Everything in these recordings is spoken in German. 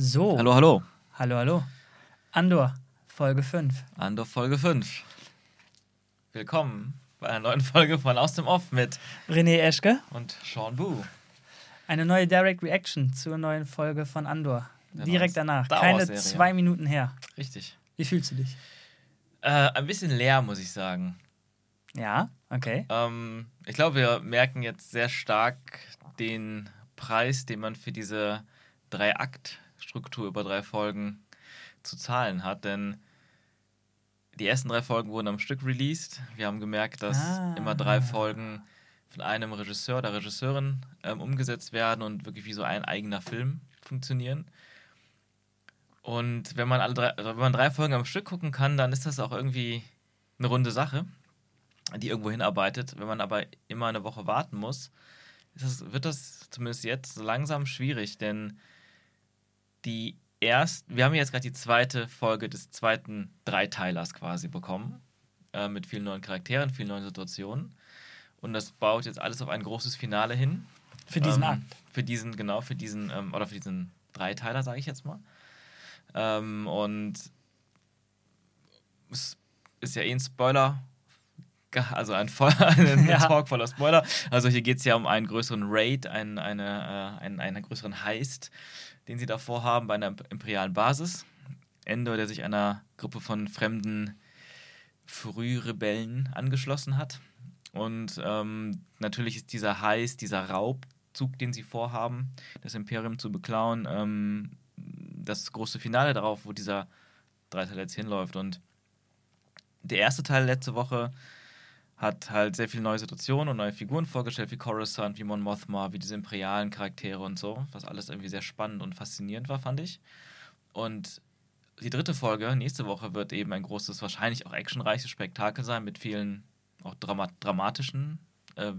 So. Hallo, hallo. Hallo, hallo. Andor, Folge 5. Andor Folge 5. Willkommen bei einer neuen Folge von Aus dem Off mit René Eschke. und Sean Boo. Eine neue Direct Reaction zur neuen Folge von Andor. Der Direkt danach. Keine zwei Minuten her. Richtig. Wie fühlst du dich? Äh, ein bisschen leer, muss ich sagen. Ja, okay. Ähm, ich glaube, wir merken jetzt sehr stark den Preis, den man für diese Drei-Akt-Struktur über drei Folgen zu zahlen hat. Denn die ersten drei Folgen wurden am Stück released. Wir haben gemerkt, dass Ah. immer drei Folgen von einem Regisseur oder Regisseurin ähm, umgesetzt werden und wirklich wie so ein eigener Film funktionieren. Und wenn man alle drei, also wenn man drei Folgen am Stück gucken kann, dann ist das auch irgendwie eine runde Sache, die irgendwo hinarbeitet. Wenn man aber immer eine Woche warten muss, das, wird das zumindest jetzt langsam schwierig, denn die erst, wir haben jetzt gerade die zweite Folge des zweiten Dreiteilers quasi bekommen, äh, mit vielen neuen Charakteren, vielen neuen Situationen. Und das baut jetzt alles auf ein großes Finale hin. Für diesen ähm, Akt. Für diesen, genau, für diesen, ähm, oder für diesen Dreiteiler, sage ich jetzt mal. Ähm, und es ist ja eh ein Spoiler, also ein, voll, ein Ja. Talk voller Spoiler. Also hier geht es ja um einen größeren Raid, einen, eine, äh, einen, einen größeren Heist, den sie davor haben bei einer imperialen Basis. Endor, der sich einer Gruppe von fremden Frührebellen angeschlossen hat. Und ähm, natürlich ist dieser Heist, dieser Raubzug, den sie vorhaben, das Imperium zu beklauen, ähm, das große Finale darauf, wo dieser Dreiteil jetzt hinläuft. Und der erste Teil letzte Woche hat halt sehr viele neue Situationen und neue Figuren vorgestellt, wie Coruscant, wie Mon Mothma, wie diese imperialen Charaktere und so, was alles irgendwie sehr spannend und faszinierend war, fand ich. Und die dritte Folge, nächste Woche, wird eben ein großes, wahrscheinlich auch actionreiches Spektakel sein, mit vielen auch drama dramatischen äh,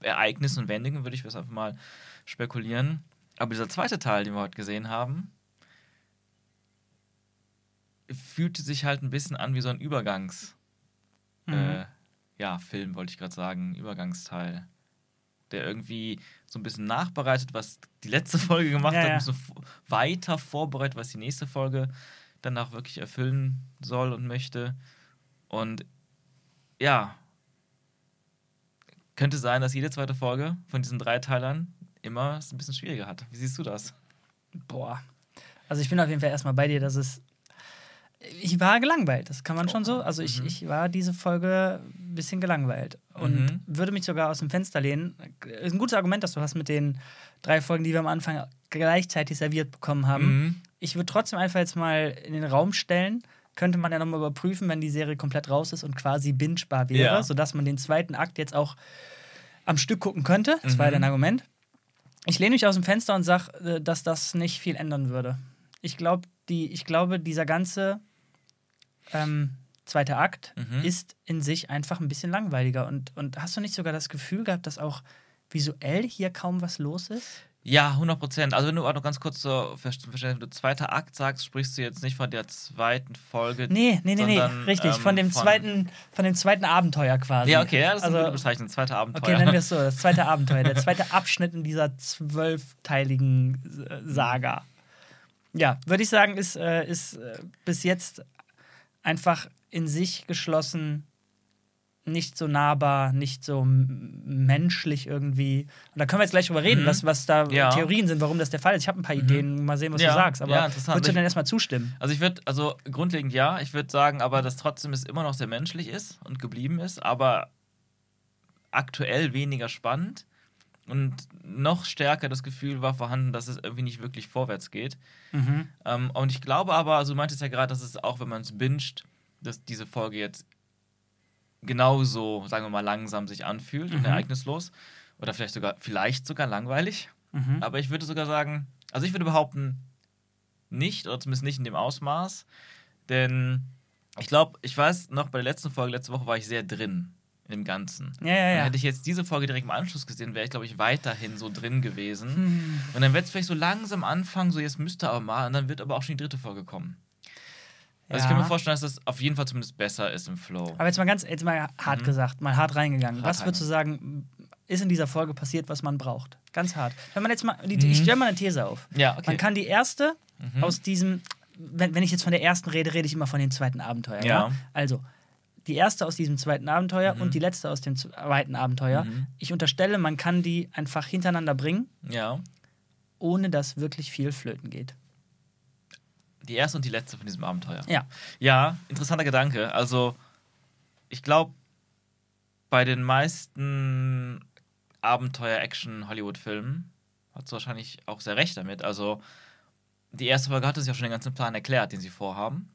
Ereignissen und Wendungen, würde ich jetzt einfach mal spekulieren. Aber dieser zweite Teil, den wir heute gesehen haben, fühlte sich halt ein bisschen an wie so ein Übergangs- Mhm. äh, ja, Film, wollte ich gerade sagen, Übergangsteil. Der irgendwie so ein bisschen nachbereitet, was die letzte Folge gemacht Ja, hat, ja. ein bisschen weiter vorbereitet, was die nächste Folge danach wirklich erfüllen soll und möchte. Und ja, könnte sein, dass jede zweite Folge von diesen drei Teilern immer es ein bisschen schwieriger hat. Wie siehst du das? Boah. Also ich bin auf jeden Fall erstmal bei dir, dass es. Ich war gelangweilt, das kann man schon so. Also ich, Mhm. ich war diese Folge bisschen gelangweilt und Mhm. würde mich sogar aus dem Fenster lehnen. Ist ein gutes Argument, das du hast mit den drei Folgen, die wir am Anfang gleichzeitig serviert bekommen haben. Mhm. Ich würde trotzdem einfach jetzt mal in den Raum stellen, könnte man ja nochmal überprüfen, wenn die Serie komplett raus ist und quasi bingebar wäre, Ja. sodass man den zweiten Akt jetzt auch am Stück gucken könnte. Das war ja Mhm. dein Argument. Ich lehne mich aus dem Fenster und sage, dass das nicht viel ändern würde. Ich, glaub, die, ich glaube, dieser ganze ähm, zweite Akt Mhm. ist in sich einfach ein bisschen langweiliger. Und, und hast du nicht sogar das Gefühl gehabt, dass auch visuell hier kaum was los ist? Ja, 100 Prozent. Also wenn du auch noch ganz kurz zur Verständnis, wenn du zweiter Akt sagst, sprichst du jetzt nicht von der zweiten Folge. Nee, nee, nee, nee, sondern, richtig. ähm, von, dem zweiten, von dem zweiten Abenteuer quasi. Ja, okay, ja, das ist eine Also- gute Bezeichnung. Zweiter Abenteuer. Okay, nennen wir es so, das zweite Abenteuer, der zweite Abschnitt in dieser zwölfteiligen äh, Saga. Ja, würde ich sagen, ist, äh, ist äh, bis jetzt einfach in sich geschlossen, nicht so nahbar, nicht so menschlich irgendwie. Und da können wir jetzt gleich drüber reden, Mhm. was, was da Ja. Theorien sind, warum das der Fall ist. Ich habe ein paar Mhm. Ideen, mal sehen, was Ja, du sagst. Aber ja, würdest du Ich- denn erstmal zustimmen? Also ich würde, also grundlegend ja, ich würde sagen, aber dass trotzdem es immer noch sehr menschlich ist und geblieben ist, aber aktuell weniger spannend und noch stärker das Gefühl war vorhanden, dass es irgendwie nicht wirklich vorwärts geht. Mhm. Ähm, und ich glaube aber, also du meintest ja gerade, dass es auch, wenn man es binscht, dass diese Folge jetzt genauso, sagen wir mal, langsam sich anfühlt und Mhm. ereignislos. Oder vielleicht sogar, vielleicht sogar langweilig. Mhm. Aber ich würde sogar sagen, also ich würde behaupten, nicht, oder zumindest nicht in dem Ausmaß. Denn ich glaube, ich weiß noch, bei der letzten Folge, letzte Woche war ich sehr drin in dem Ganzen. Ja, ja, Und ja. hätte ich jetzt diese Folge direkt im Anschluss gesehen, wäre ich, glaube ich, weiterhin so drin gewesen. Hm. Und dann wird es vielleicht so langsam anfangen, so jetzt müsste aber mal, und dann wird aber auch schon die dritte Folge kommen. Also ich kann mir vorstellen, dass das auf jeden Fall zumindest besser ist im Flow. Aber jetzt mal ganz, jetzt mal hart Mhm. gesagt, mal hart reingegangen. Hart was würdest du sagen, ist in dieser Folge passiert, was man braucht? Ganz hart. Wenn man jetzt mal, die, ich Mhm. stelle mal eine These auf. ja, okay. Man kann die erste Mhm. aus diesem, wenn, wenn ich jetzt von der ersten rede, rede ich immer von dem zweiten Abenteuer. Ja. Ja. Also, die erste aus diesem zweiten Abenteuer Mhm. und die letzte aus dem zweiten Abenteuer. Mhm. Ich unterstelle, man kann die einfach hintereinander bringen, Ja. ohne dass wirklich viel flöten geht. Die erste und die letzte von diesem Abenteuer. Ja. Ja, interessanter Gedanke. Also, ich glaube, bei den meisten Abenteuer-Action-Hollywood-Filmen hat es wahrscheinlich auch sehr recht damit. Also, die erste Folge hat uns ja schon den ganzen Plan erklärt, den sie vorhaben.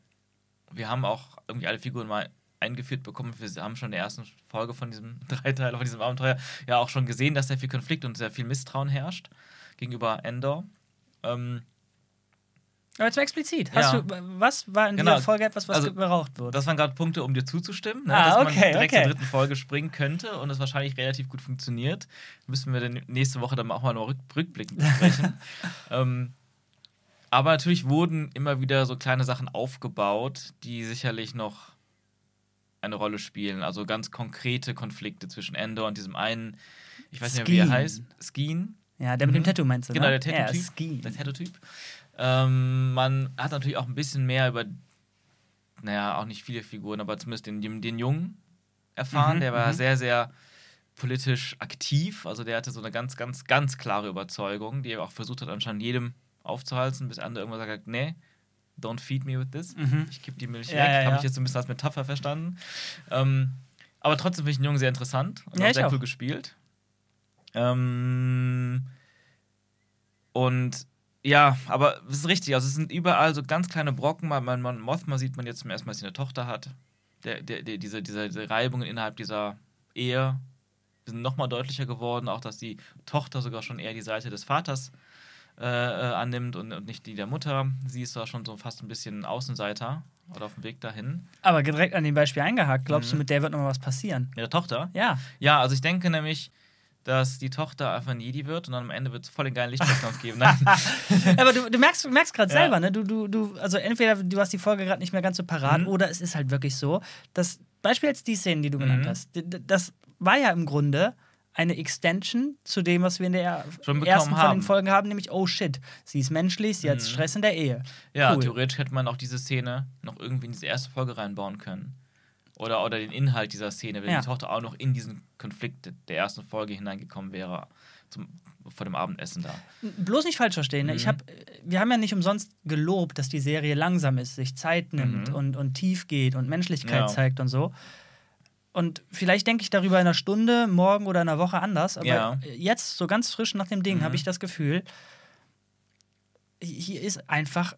Wir haben auch irgendwie alle Figuren mal eingeführt bekommen. Wir haben schon in der ersten Folge von diesem Dreiteiler, von diesem Abenteuer, ja auch schon gesehen, dass sehr viel Konflikt und sehr viel Misstrauen herrscht gegenüber Endor. Ähm, Aber jetzt mal explizit. Hast Ja. du, was war in Genau. dieser Folge etwas, was Also, gebraucht wurde? Das waren gerade Punkte, um dir zuzustimmen, ne? Ah, dass man okay, direkt okay. zur dritten Folge springen könnte und es wahrscheinlich relativ gut funktioniert. Müssen wir dann nächste Woche dann auch mal noch rück rückblickend besprechen. ähm, aber natürlich wurden immer wieder so kleine Sachen aufgebaut, die sicherlich noch eine Rolle spielen. Also ganz konkrete Konflikte zwischen Endor und diesem einen, ich weiß nicht mehr, wie er Skeen. heißt, Skeen. ja, der mit dem Mhm. Tattoo meinst du, Genau, ne? der Ja, Tattoo-Typ. Ski. Der Tattoo-Typ. Ähm, man hat natürlich auch ein bisschen mehr über, naja, auch nicht viele Figuren, aber zumindest den, den, Jungen erfahren. Mhm, der war mhm. sehr, sehr politisch aktiv. Also der hatte so eine ganz, ganz, ganz klare Überzeugung, die er auch versucht hat, anscheinend jedem aufzuhalten, bis der andere irgendwann sagt, nee, don't feed me with this. Mhm. Ich kipp die Milch Ja, weg. ja, Habe ja. ich jetzt so ein bisschen als Metapher verstanden. Ähm, aber trotzdem finde ich den Jungen sehr interessant und Ja, sehr auch. cool gespielt. Ähm, und ja, aber es ist richtig. Also es sind überall so ganz kleine Brocken. Man, man, man Mothma sieht man jetzt zum ersten Mal, dass sie eine Tochter hat. Der, der, der, diese, diese, diese Reibungen innerhalb dieser Ehe sind nochmal deutlicher geworden. Auch, dass die Tochter sogar schon eher die Seite des Vaters äh, äh, annimmt und, und nicht die der Mutter. Sie ist da schon so fast ein bisschen Außenseiter oder auf dem Weg dahin. Aber direkt an dem Beispiel eingehakt, glaubst du, Mhm. mit der wird noch mal was passieren? Mit der Tochter? Ja. Ja, also ich denke nämlich, dass die Tochter einfach ein Jedi wird und dann am Ende wird es voll den geilen Lichtwettkampf geben. Aber du, du merkst, du merkst gerade Ja. selber, ne? Du, du, du, also entweder du hast die Folge gerade nicht mehr ganz so parat Mhm. oder es ist halt wirklich so, dass Beispiel jetzt die Szenen, die du genannt Mhm. hast, d- d- das war ja im Grunde eine Extension zu dem, was wir in der Schon ersten von den haben. Folgen haben, nämlich oh shit, sie ist menschlich, sie hat Mhm. Stress in der Ehe. Ja, Cool. theoretisch hätte man auch diese Szene noch irgendwie in diese erste Folge reinbauen können. Oder, oder den Inhalt dieser Szene, wenn Ja. die Tochter auch noch in diesen Konflikt der ersten Folge hineingekommen wäre, zum, vor dem Abendessen da. Bloß nicht falsch verstehen. Ne? Ich Mhm. hab, wir haben ja nicht umsonst gelobt, dass die Serie langsam ist, sich Zeit nimmt Mhm. und, und tief geht und Menschlichkeit Ja. zeigt und so. Und vielleicht denke ich darüber in einer Stunde, morgen oder in einer Woche anders. Aber Ja. jetzt, so ganz frisch nach dem Ding, Mhm. habe ich das Gefühl, hier ist einfach,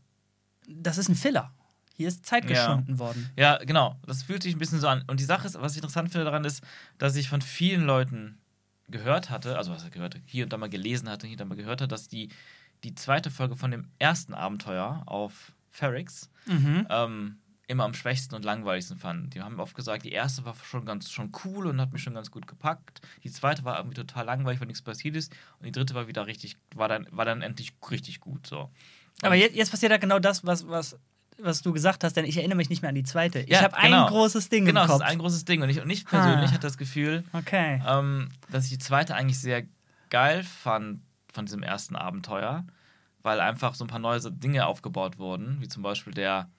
das ist ein Filler. Hier ist Zeit Ja. geschunden worden. Ja, genau. Das fühlt sich ein bisschen so an. Und die Sache ist, was ich interessant finde daran ist, dass ich von vielen Leuten gehört hatte, also was ich gehört, hier und da mal gelesen hatte, hier und da mal gehört hatte, dass die, die zweite Folge von dem ersten Abenteuer auf Ferrix Mhm. ähm, immer am schwächsten und langweiligsten fanden. Die haben oft gesagt, die erste war schon ganz schon cool und hat mich schon ganz gut gepackt. Die zweite war irgendwie total langweilig, weil nichts passiert ist. Und die dritte war wieder richtig, war dann, war dann endlich richtig gut. So. Aber jetzt, jetzt passiert ja genau das, was, was, was du gesagt hast, denn ich erinnere mich nicht mehr an die zweite. ich Ja, habe genau. ein großes Ding Genau, im das Kopf. ist ein großes Ding. Und ich, und ich persönlich Ah. hatte das Gefühl, okay. ähm, dass ich die zweite eigentlich sehr geil fand von diesem ersten Abenteuer, weil einfach so ein paar neue Dinge aufgebaut wurden, wie zum Beispiel der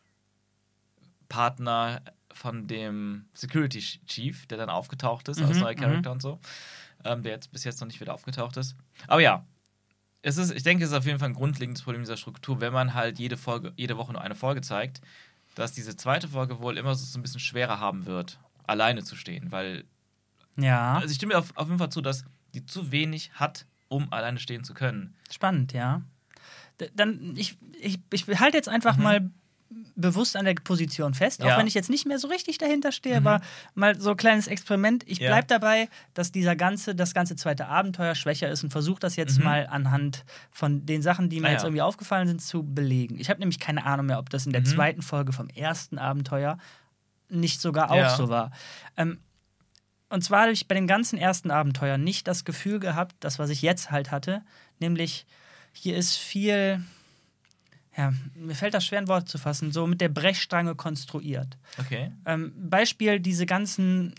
Partner von dem Security Chief, der dann aufgetaucht ist als Mhm, neuer Charakter und so, ähm, der jetzt bis jetzt noch nicht wieder aufgetaucht ist. Aber ja, es ist, ich denke, es ist auf jeden Fall ein grundlegendes Problem dieser Struktur, wenn man halt jede Folge, jede Woche nur eine Folge zeigt, dass diese zweite Folge wohl immer so ein bisschen schwerer haben wird, alleine zu stehen, weil Ja. also ich stimme auf, auf jeden Fall zu, dass die zu wenig hat, um alleine stehen zu können. Spannend, ja. D dann, ich, ich, ich halte jetzt einfach Mhm. mal bewusst an der Position fest, auch Ja. wenn ich jetzt nicht mehr so richtig dahinter stehe, Mhm. aber mal so ein kleines Experiment. Ich Ja. bleibe dabei, dass dieser ganze, das ganze zweite Abenteuer schwächer ist und versuche das jetzt Mhm. mal anhand von den Sachen, die mir Ah, jetzt ja. irgendwie aufgefallen sind, zu belegen. Ich habe nämlich keine Ahnung mehr, ob das in der Mhm. zweiten Folge vom ersten Abenteuer nicht sogar auch so war. Ähm, und zwar habe ich bei dem ganzen ersten Abenteuer nicht das Gefühl gehabt, das, was ich jetzt halt hatte, nämlich hier ist viel, ja, mir fällt das schwer in Worte zu fassen, so mit der Brechstange konstruiert. Okay. Ähm, Beispiel diese ganzen,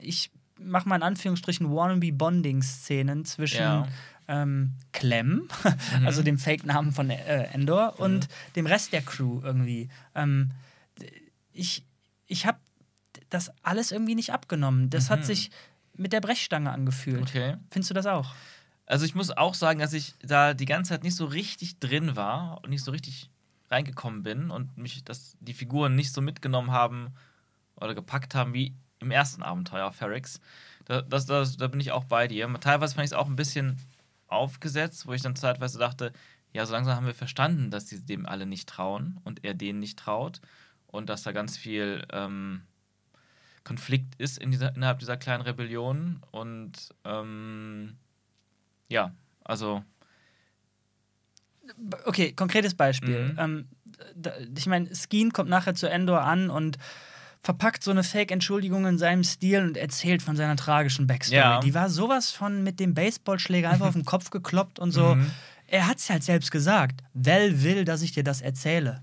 ich mache mal in Anführungsstrichen Wannabe-Bonding-Szenen zwischen Ja. ähm, Clem, also dem Fake-Namen von äh, Endor, und dem Rest der Crew irgendwie. Ähm, ich ich habe das alles irgendwie nicht abgenommen. Das hat sich mit der Brechstange angefühlt. Okay. Findest du das auch? Also ich muss auch sagen, dass ich da die ganze Zeit nicht so richtig drin war und nicht so richtig reingekommen bin und mich dass die Figuren nicht so mitgenommen haben oder gepackt haben wie im ersten Abenteuer Ferrix. Da, das, das, da bin ich auch bei dir. Teilweise fand ich es auch ein bisschen aufgesetzt, wo ich dann zeitweise dachte, ja, so langsam haben wir verstanden, dass die dem alle nicht trauen und er denen nicht traut und dass da ganz viel ähm, Konflikt ist in dieser, innerhalb dieser kleinen Rebellion und ähm, ja, also Okay, konkretes Beispiel. Mhm. Ähm, da, ich meine, Skeen kommt nachher zu Endor an und verpackt so eine Fake-Entschuldigung in seinem Stil und erzählt von seiner tragischen Backstory. Ja. Die war sowas von mit dem Baseballschläger einfach auf den Kopf gekloppt und so. Mhm. Er hat es halt selbst gesagt. Vel will, dass ich dir das erzähle.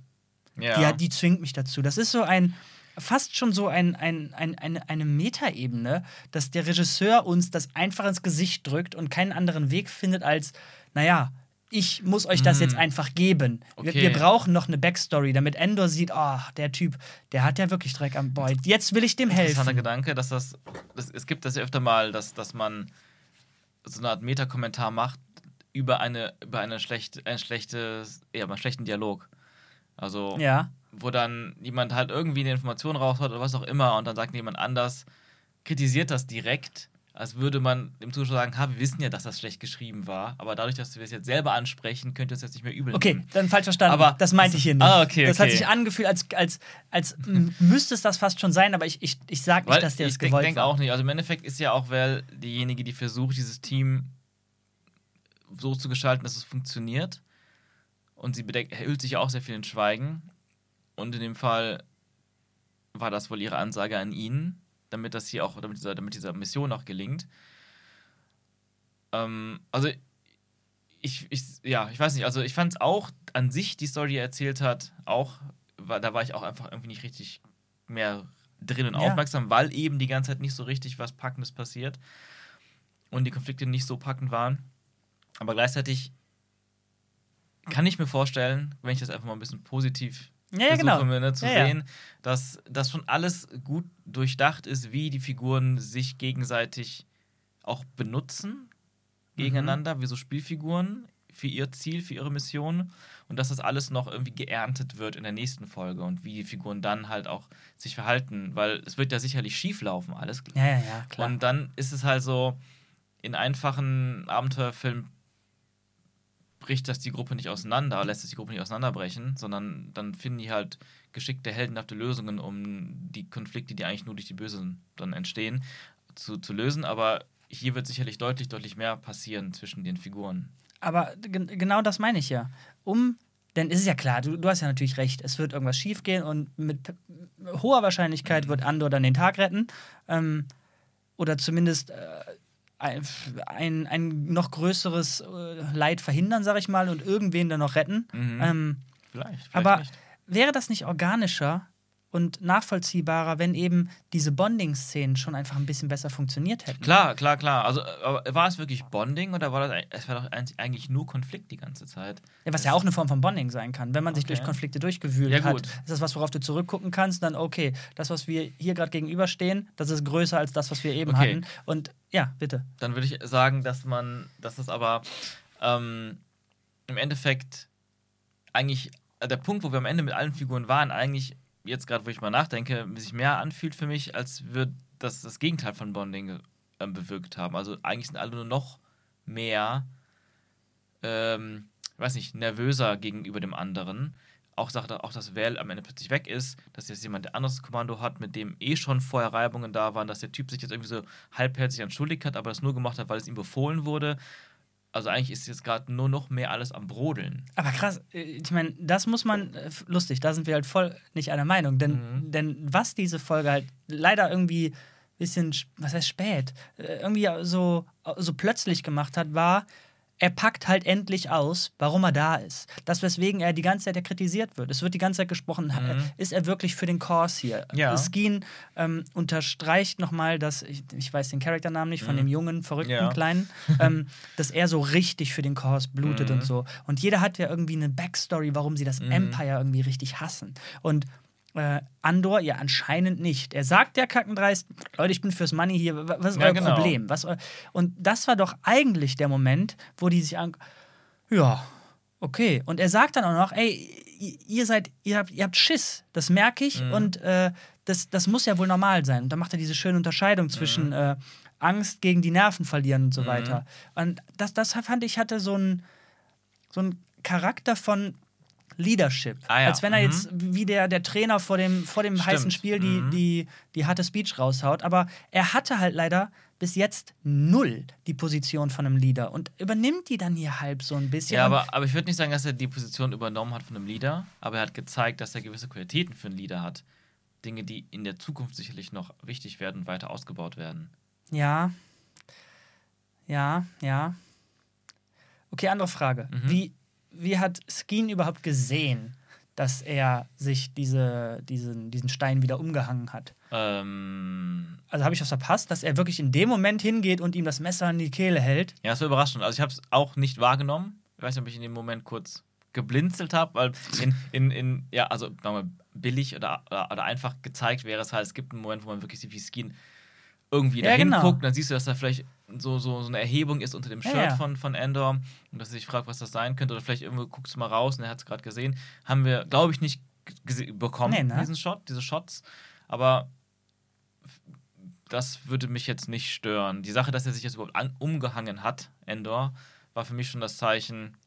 ja. Die, die zwingt mich dazu. Das ist so ein, fast schon so ein, ein, ein, eine, eine Metaebene, dass der Regisseur uns das einfach ins Gesicht drückt und keinen anderen Weg findet als, naja, ich muss euch das jetzt einfach geben. Wir, Mhm. Okay. wir brauchen noch eine Backstory, damit Endor sieht, oh, der Typ, der hat ja wirklich Dreck am Boy. Jetzt will ich dem interessanter helfen. Gedanke, dass das, das es gibt das ja öfter mal, dass, dass man so eine Art Metakommentar macht über eine über eine schlechte ein schlechtes ja, einen schlechten Dialog. Also Ja. wo dann jemand halt irgendwie eine Information raushaut oder was auch immer und dann sagt jemand anders kritisiert das direkt, als würde man dem Zuschauer sagen, ha, wir wissen ja, dass das schlecht geschrieben war, aber dadurch, dass wir es jetzt selber ansprechen, könnt ihr es jetzt nicht mehr übel Okay, nehmen. dann falsch verstanden. Aber- das meinte ich hier nicht. Ah, okay, Das hat okay. sich angefühlt, als, als, als müsste es das fast schon sein, aber ich, ich, ich sag nicht, dass der ich das gewollt denke war. auch nicht. Also im Endeffekt ist ja auch Val diejenige, die versucht, dieses Team so zu gestalten, dass es funktioniert. Und sie bedeckt, hüllt sich ja auch sehr viel in Schweigen. Und in dem Fall war das wohl ihre Ansage an ihn, damit das hier auch, damit dieser, damit dieser Mission auch gelingt. Ähm, also ich, ich, ja, ich weiß nicht, also ich fand es auch an sich, die Story, die er erzählt hat, auch, war, da war ich auch einfach irgendwie nicht richtig mehr drin und Ja. aufmerksam, weil eben die ganze Zeit nicht so richtig was Packendes passiert und die Konflikte nicht so packend waren. Aber gleichzeitig kann ich mir vorstellen, wenn ich das einfach mal ein bisschen positiv Ja, ja, genau. versuche, ne, zu Ja, sehen, dass das schon alles gut durchdacht ist, wie die Figuren sich gegenseitig auch benutzen gegeneinander, wie so Spielfiguren für ihr Ziel, für ihre Mission und dass das alles noch irgendwie geerntet wird in der nächsten Folge und wie die Figuren dann halt auch sich verhalten, weil es wird ja sicherlich schief laufen alles. Ja, ja, ja, klar. Und dann ist es halt so, in einfachen Abenteuerfilmen bricht das die Gruppe nicht auseinander, lässt es die Gruppe nicht auseinanderbrechen, sondern dann finden die halt geschickte, heldenhafte Lösungen, um die Konflikte, die eigentlich nur durch die Bösen dann entstehen, zu, zu lösen. Aber hier wird sicherlich deutlich, deutlich mehr passieren zwischen den Figuren. Aber gen- genau das meine ich ja. Um, denn es ist ja klar, du, du hast ja natürlich recht, es wird irgendwas schiefgehen und mit hoher Wahrscheinlichkeit wird Andor dann den Tag retten. Ähm, oder zumindest äh, ein, ein, noch größeres äh, Leid verhindern, sag ich mal, und irgendwen dann noch retten. Mhm. Ähm, Vielleicht, vielleicht aber nicht. wäre das nicht organischer und nachvollziehbarer, wenn eben diese Bonding-Szenen schon einfach ein bisschen besser funktioniert hätten? Klar, klar, klar. Also äh, war es wirklich Bonding oder war das es war doch eigentlich nur Konflikt die ganze Zeit? Ja, was ja auch eine Form von Bonding sein kann. Wenn man sich Okay. durch Konflikte durchgewühlt Ja, hat, ist das was, worauf du zurückgucken kannst, dann okay, das, was wir hier gerade gegenüberstehen, das ist größer als das, was wir eben Okay. hatten. Und ja, bitte. dann würde ich sagen, dass man, dass das aber ähm, im Endeffekt eigentlich äh, der Punkt, wo wir am Ende mit allen Figuren waren, eigentlich jetzt gerade, wo ich mal nachdenke, sich mehr anfühlt für mich, als würde das das Gegenteil von Bonding ähm, bewirkt haben. Also eigentlich sind alle nur noch mehr, ähm, weiß nicht, nervöser gegenüber dem anderen. Auch sagt auch dass Val am Ende plötzlich weg ist, dass jetzt jemand der anderes Kommando hat, mit dem eh schon vorher Reibungen da waren, dass der Typ sich jetzt irgendwie so halbherzig entschuldigt hat, aber das nur gemacht hat, weil es ihm befohlen wurde. Also eigentlich ist jetzt gerade nur noch mehr alles am Brodeln. Aber krass, äh, ich meine, das muss man, äh, lustig, da sind wir halt voll nicht einer Meinung. Denn, Mhm. denn was diese Folge halt leider irgendwie ein bisschen, sch- was heißt spät, äh, irgendwie so, so plötzlich gemacht hat, war, er packt halt endlich aus, warum er da ist. Das, weswegen er die ganze Zeit kritisiert wird. Es wird die ganze Zeit gesprochen, Mhm. ist er wirklich für den Kurs hier? Ja. Skeen ähm, unterstreicht nochmal, dass, ich, ich weiß den Charakternamen nicht, von dem jungen, verrückten Mhm. Ja. Kleinen, ähm, dass er so richtig für den Kurs blutet Mhm. und so. Und jeder hat ja irgendwie eine Backstory, warum sie das Empire irgendwie richtig hassen. Und äh, Andor ja anscheinend nicht. Er sagt ja kackendreist, Leute, ich bin fürs Money hier, wa- was ist Ja, euer genau. Problem? Was, und das war doch eigentlich der Moment, wo die sich an. Ja, okay. Und er sagt dann auch noch, ey, ihr seid, ihr habt, ihr habt Schiss, das merke ich Mhm. und äh, das, das muss ja wohl normal sein. Und dann macht er diese schöne Unterscheidung zwischen Mhm. äh, Angst gegen die Nerven verlieren und so weiter. Und das, das fand ich hatte so einen so einen Charakter von Leadership. Ah ja, Als wenn er mhm. jetzt wie der, der Trainer vor dem, vor dem Stimmt, heißen Spiel die, mhm. die, die harte Speech raushaut. Aber er hatte halt leider bis jetzt null die Position von einem Leader und übernimmt die dann hier halb so ein bisschen. Ja, aber, aber ich würde nicht sagen, dass er die Position übernommen hat von einem Leader, aber er hat gezeigt, dass er gewisse Qualitäten für einen Leader hat. Dinge, die in der Zukunft sicherlich noch wichtig werden und weiter ausgebaut werden. Ja. Ja, ja. Okay, andere Frage. Mhm. Wie, wie hat Skeen überhaupt gesehen, dass er sich diese, diesen, diesen Stein wieder umgehangen hat? Ähm, Also habe ich was verpasst, dass er wirklich in dem Moment hingeht und ihm das Messer in die Kehle hält? ja, es war überraschend. Also ich habe es auch nicht wahrgenommen. Ich weiß nicht, ob ich in dem Moment kurz geblinzelt habe, weil in, in, in, ja, also sagen wir mal, billig oder, oder, oder einfach gezeigt wäre es halt, es gibt einen Moment, wo man wirklich sieht, wie Skin irgendwie Ja, dahin genau. guckt, dann siehst du, dass da vielleicht so, so, so eine Erhebung ist unter dem Ja, Shirt ja. Von, von Endor und dass er sich fragt, was das sein könnte oder vielleicht irgendwo guckst du mal raus und er hat es gerade gesehen. Haben wir, glaube ich, nicht bekommen, Nee, ne? diesen Shot, diese Shots, aber das würde mich jetzt nicht stören. Die Sache, dass er sich jetzt überhaupt an, umgehangen hat, Endor, war für mich schon das Zeichen,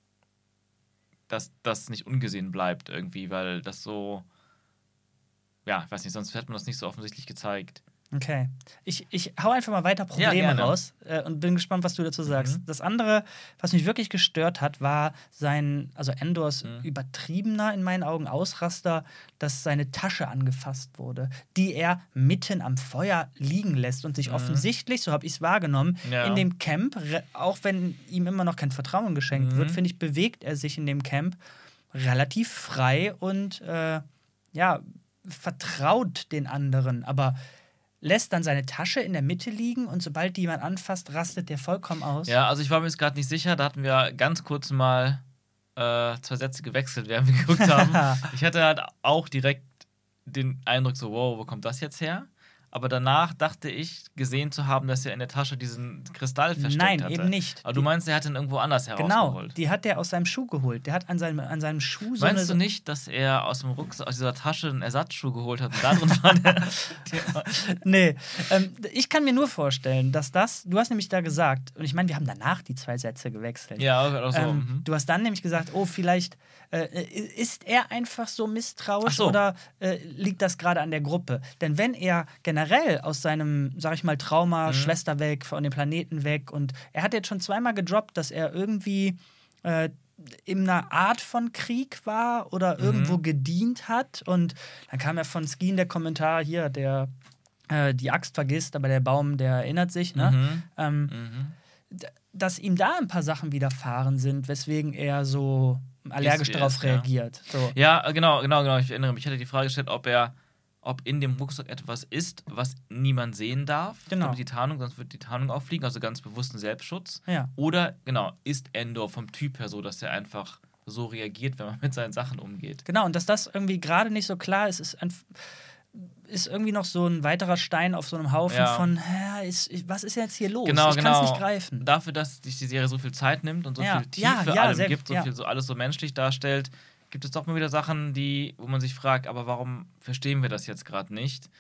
dass das nicht ungesehen bleibt irgendwie, weil das so, ja, ich weiß nicht, sonst hätte man das nicht so offensichtlich gezeigt. Okay. Ich, ich hau einfach mal weiter Probleme gerne. raus äh, und bin gespannt, was du dazu sagst. Mhm. Das andere, was mich wirklich gestört hat, war sein, also Endors Mhm. übertriebener in meinen Augen Ausraster, dass seine Tasche angefasst wurde, die er mitten am Feuer liegen lässt und sich Mhm. offensichtlich, so habe ich es wahrgenommen, Ja. in dem Camp, auch wenn ihm immer noch kein Vertrauen geschenkt Mhm. wird, finde ich, bewegt er sich in dem Camp relativ frei und äh, ja, vertraut den anderen, aber lässt dann seine Tasche in der Mitte liegen und sobald die jemand anfasst, rastet der vollkommen aus. Ja, also ich war mir jetzt gerade nicht sicher, da hatten wir ganz kurz mal äh, zwei Sätze gewechselt, während wir geguckt haben. ich hatte halt auch direkt den Eindruck, so, wow, wo kommt das jetzt her? Aber danach dachte ich, gesehen zu haben, dass er in der Tasche diesen Kristall versteckt Nein, hatte. eben nicht. Aber du meinst, er hat ihn irgendwo anders Genau, herausgeholt. die hat der aus seinem Schuh geholt. Der hat an seinem, an seinem Schuh so Meinst du nicht, dass er aus dem Rucksack, aus dieser Tasche einen Ersatzschuh geholt hat und da drin war der, der Nee, ähm, ich kann mir nur vorstellen, dass das. Du hast nämlich da gesagt, und ich meine, wir haben danach die zwei Sätze gewechselt. Ja, auch so. Ähm, mhm. Du hast dann nämlich gesagt, oh, vielleicht äh, ist er einfach so misstrauisch so. oder äh, liegt das gerade an der Gruppe? Denn wenn er generell aus seinem, sag ich mal, Trauma, Mhm. Schwester weg, von dem Planeten weg und er hat jetzt schon zweimal gedroppt, dass er irgendwie äh, in einer Art von Krieg war oder Mhm. irgendwo gedient hat und dann kam ja von Skeen der Kommentar hier, der äh, die Axt vergisst, aber der Baum, der erinnert sich, ne? Mhm. Ähm, Mhm. dass ihm da ein paar Sachen widerfahren sind, weswegen er so allergisch er darauf ist, ja. reagiert. So. Ja, äh, genau, genau, genau. Ich erinnere mich. Ich hatte die Frage gestellt, ob er, ob in dem Rucksack etwas ist, was niemand sehen darf. Genau. Damit die Tarnung, sonst wird die Tarnung auffliegen, also ganz bewussten Selbstschutz. Ja. Oder, genau, ist Endor vom Typ her so, dass er einfach so reagiert, wenn man mit seinen Sachen umgeht. Genau, und dass das irgendwie gerade nicht so klar ist, ist, ein, ist irgendwie noch so ein weiterer Stein auf so einem Haufen Ja. von, ist, was ist jetzt hier los? Genau, ich kann genau. es nicht greifen. Dafür, dass sich die Serie so viel Zeit nimmt und so Ja, viel Tiefe allem gibt, so viel so alles so menschlich darstellt, gibt es doch mal wieder Sachen, die, wo man sich fragt, aber warum verstehen wir das jetzt gerade nicht?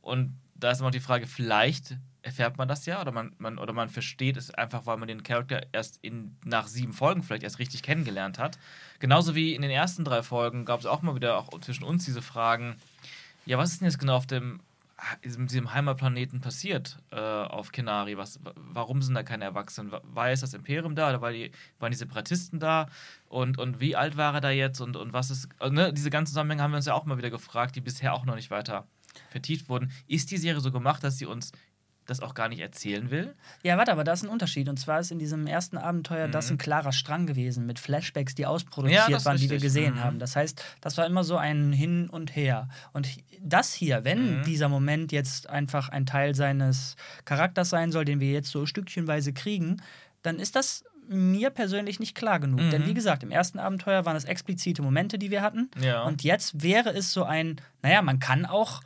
Und da ist immer die Frage, vielleicht erfährt man das ja oder man, man, oder man versteht es einfach, weil man den Charakter erst in, nach sieben Folgen vielleicht erst richtig kennengelernt hat. Genauso wie in den ersten drei Folgen gab es auch mal wieder auch zwischen uns diese Fragen, ja, was ist denn jetzt genau auf dem diesem, Heimatplaneten passiert äh, auf Kenari? Was, wa- warum sind da keine Erwachsenen? Wa- War jetzt das Imperium da oder war die, waren die Separatisten da? Und, und wie alt war er da jetzt? Und, und was ist. Also, ne, diese ganzen Zusammenhänge haben wir uns ja auch mal wieder gefragt, die bisher auch noch nicht weiter vertieft wurden. Ist die Serie so gemacht, dass sie uns das auch gar nicht erzählen will. Ja, warte, aber da ist ein Unterschied. Und zwar ist in diesem ersten Abenteuer das ein klarer Strang gewesen mit Flashbacks, die Mhm. Ja, ausproduziert ist waren, die wir gesehen Mhm. haben. Das heißt, das war immer so ein Hin und Her. Und das hier, wenn Mhm. dieser Moment jetzt einfach ein Teil seines Charakters sein soll, den wir jetzt so stückchenweise kriegen, dann ist das mir persönlich nicht klar genug. Mhm. Denn wie gesagt, im ersten Abenteuer waren es explizite Momente, die wir hatten. Ja. Und jetzt wäre es so ein, naja, man kann auch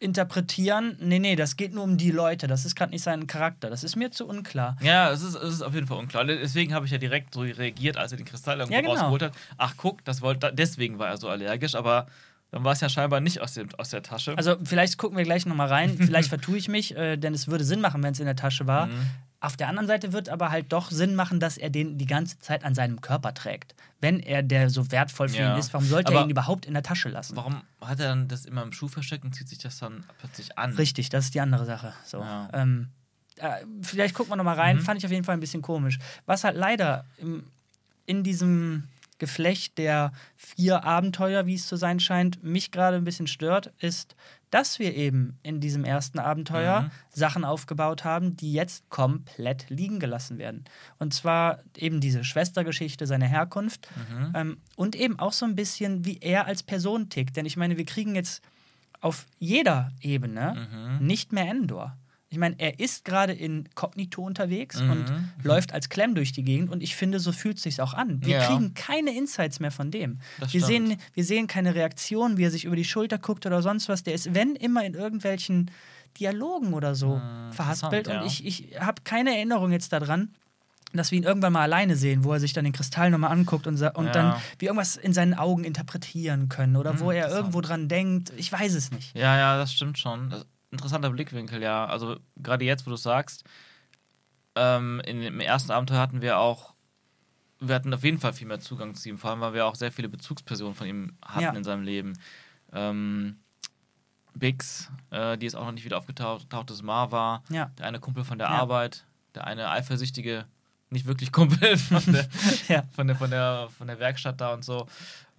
interpretieren, nee, nee, das geht nur um die Leute, das ist gerade nicht sein Charakter. Das ist mir zu unklar. Ja, es ist, es ist auf jeden Fall unklar. Deswegen habe ich ja direkt so reagiert, als er den Kristall irgendwo Ja, genau. rausgeholt hat. Ach, guck, das wollte, deswegen war er so allergisch, aber dann war es ja scheinbar nicht aus, dem, aus der Tasche. Also vielleicht gucken wir gleich nochmal rein, vielleicht vertue ich mich, äh, denn es würde Sinn machen, wenn es in der Tasche war. Mhm. Auf der anderen Seite wird aber halt doch Sinn machen, dass er den die ganze Zeit an seinem Körper trägt. Wenn er der so wertvoll für Ja. ihn ist, warum sollte er Aber ihn überhaupt in der Tasche lassen? Warum hat er dann das immer im Schuh versteckt und zieht sich das dann plötzlich an? Richtig, das ist die andere Sache. So. Ja. Ähm, äh, vielleicht gucken wir nochmal rein, Mhm. fand ich auf jeden Fall ein bisschen komisch. Was halt leider im, in diesem Geflecht der vier Abenteuer, wie es zu sein scheint, mich gerade ein bisschen stört, ist, dass wir eben in diesem ersten Abenteuer Mhm. Sachen aufgebaut haben, die jetzt komplett liegen gelassen werden. Und zwar eben diese Schwestergeschichte, seine Herkunft Mhm. ähm, und eben auch so ein bisschen, wie er als Person tickt. Denn ich meine, wir kriegen jetzt auf jeder Ebene Mhm. nicht mehr Endor. Ich meine, er ist gerade in Kognito unterwegs Mhm. und läuft als Clem durch die Gegend und ich finde, so fühlt es sich auch an. Wir Ja. kriegen keine Insights mehr von dem. Das Wir stimmt. sehen, wir sehen keine Reaktion, wie er sich über die Schulter guckt oder sonst was. Der ist, wenn immer, in irgendwelchen Dialogen oder so Hm, verhaspelt interessant, und ja. ich, ich habe keine Erinnerung jetzt daran, dass wir ihn irgendwann mal alleine sehen, wo er sich dann den Kristall nochmal anguckt und, und Ja. dann wir irgendwas in seinen Augen interpretieren können oder Hm, wo er interessant. irgendwo dran denkt. Ich weiß es nicht. Ja, ja, das stimmt schon. Interessanter Blickwinkel, ja. Also gerade jetzt, wo du es sagst, ähm, in, im ersten Abenteuer hatten wir auch, wir hatten auf jeden Fall viel mehr Zugang zu ihm, vor allem weil wir auch sehr viele Bezugspersonen von ihm hatten Ja. in seinem Leben. Ähm, Bix, äh, die ist auch noch nicht wieder aufgetaucht, tauchtes Marva, Ja. der eine Kumpel von der Ja. Arbeit, der eine eifersüchtige, nicht wirklich Kumpel von der, Ja. von der, von der, von der Werkstatt da und so.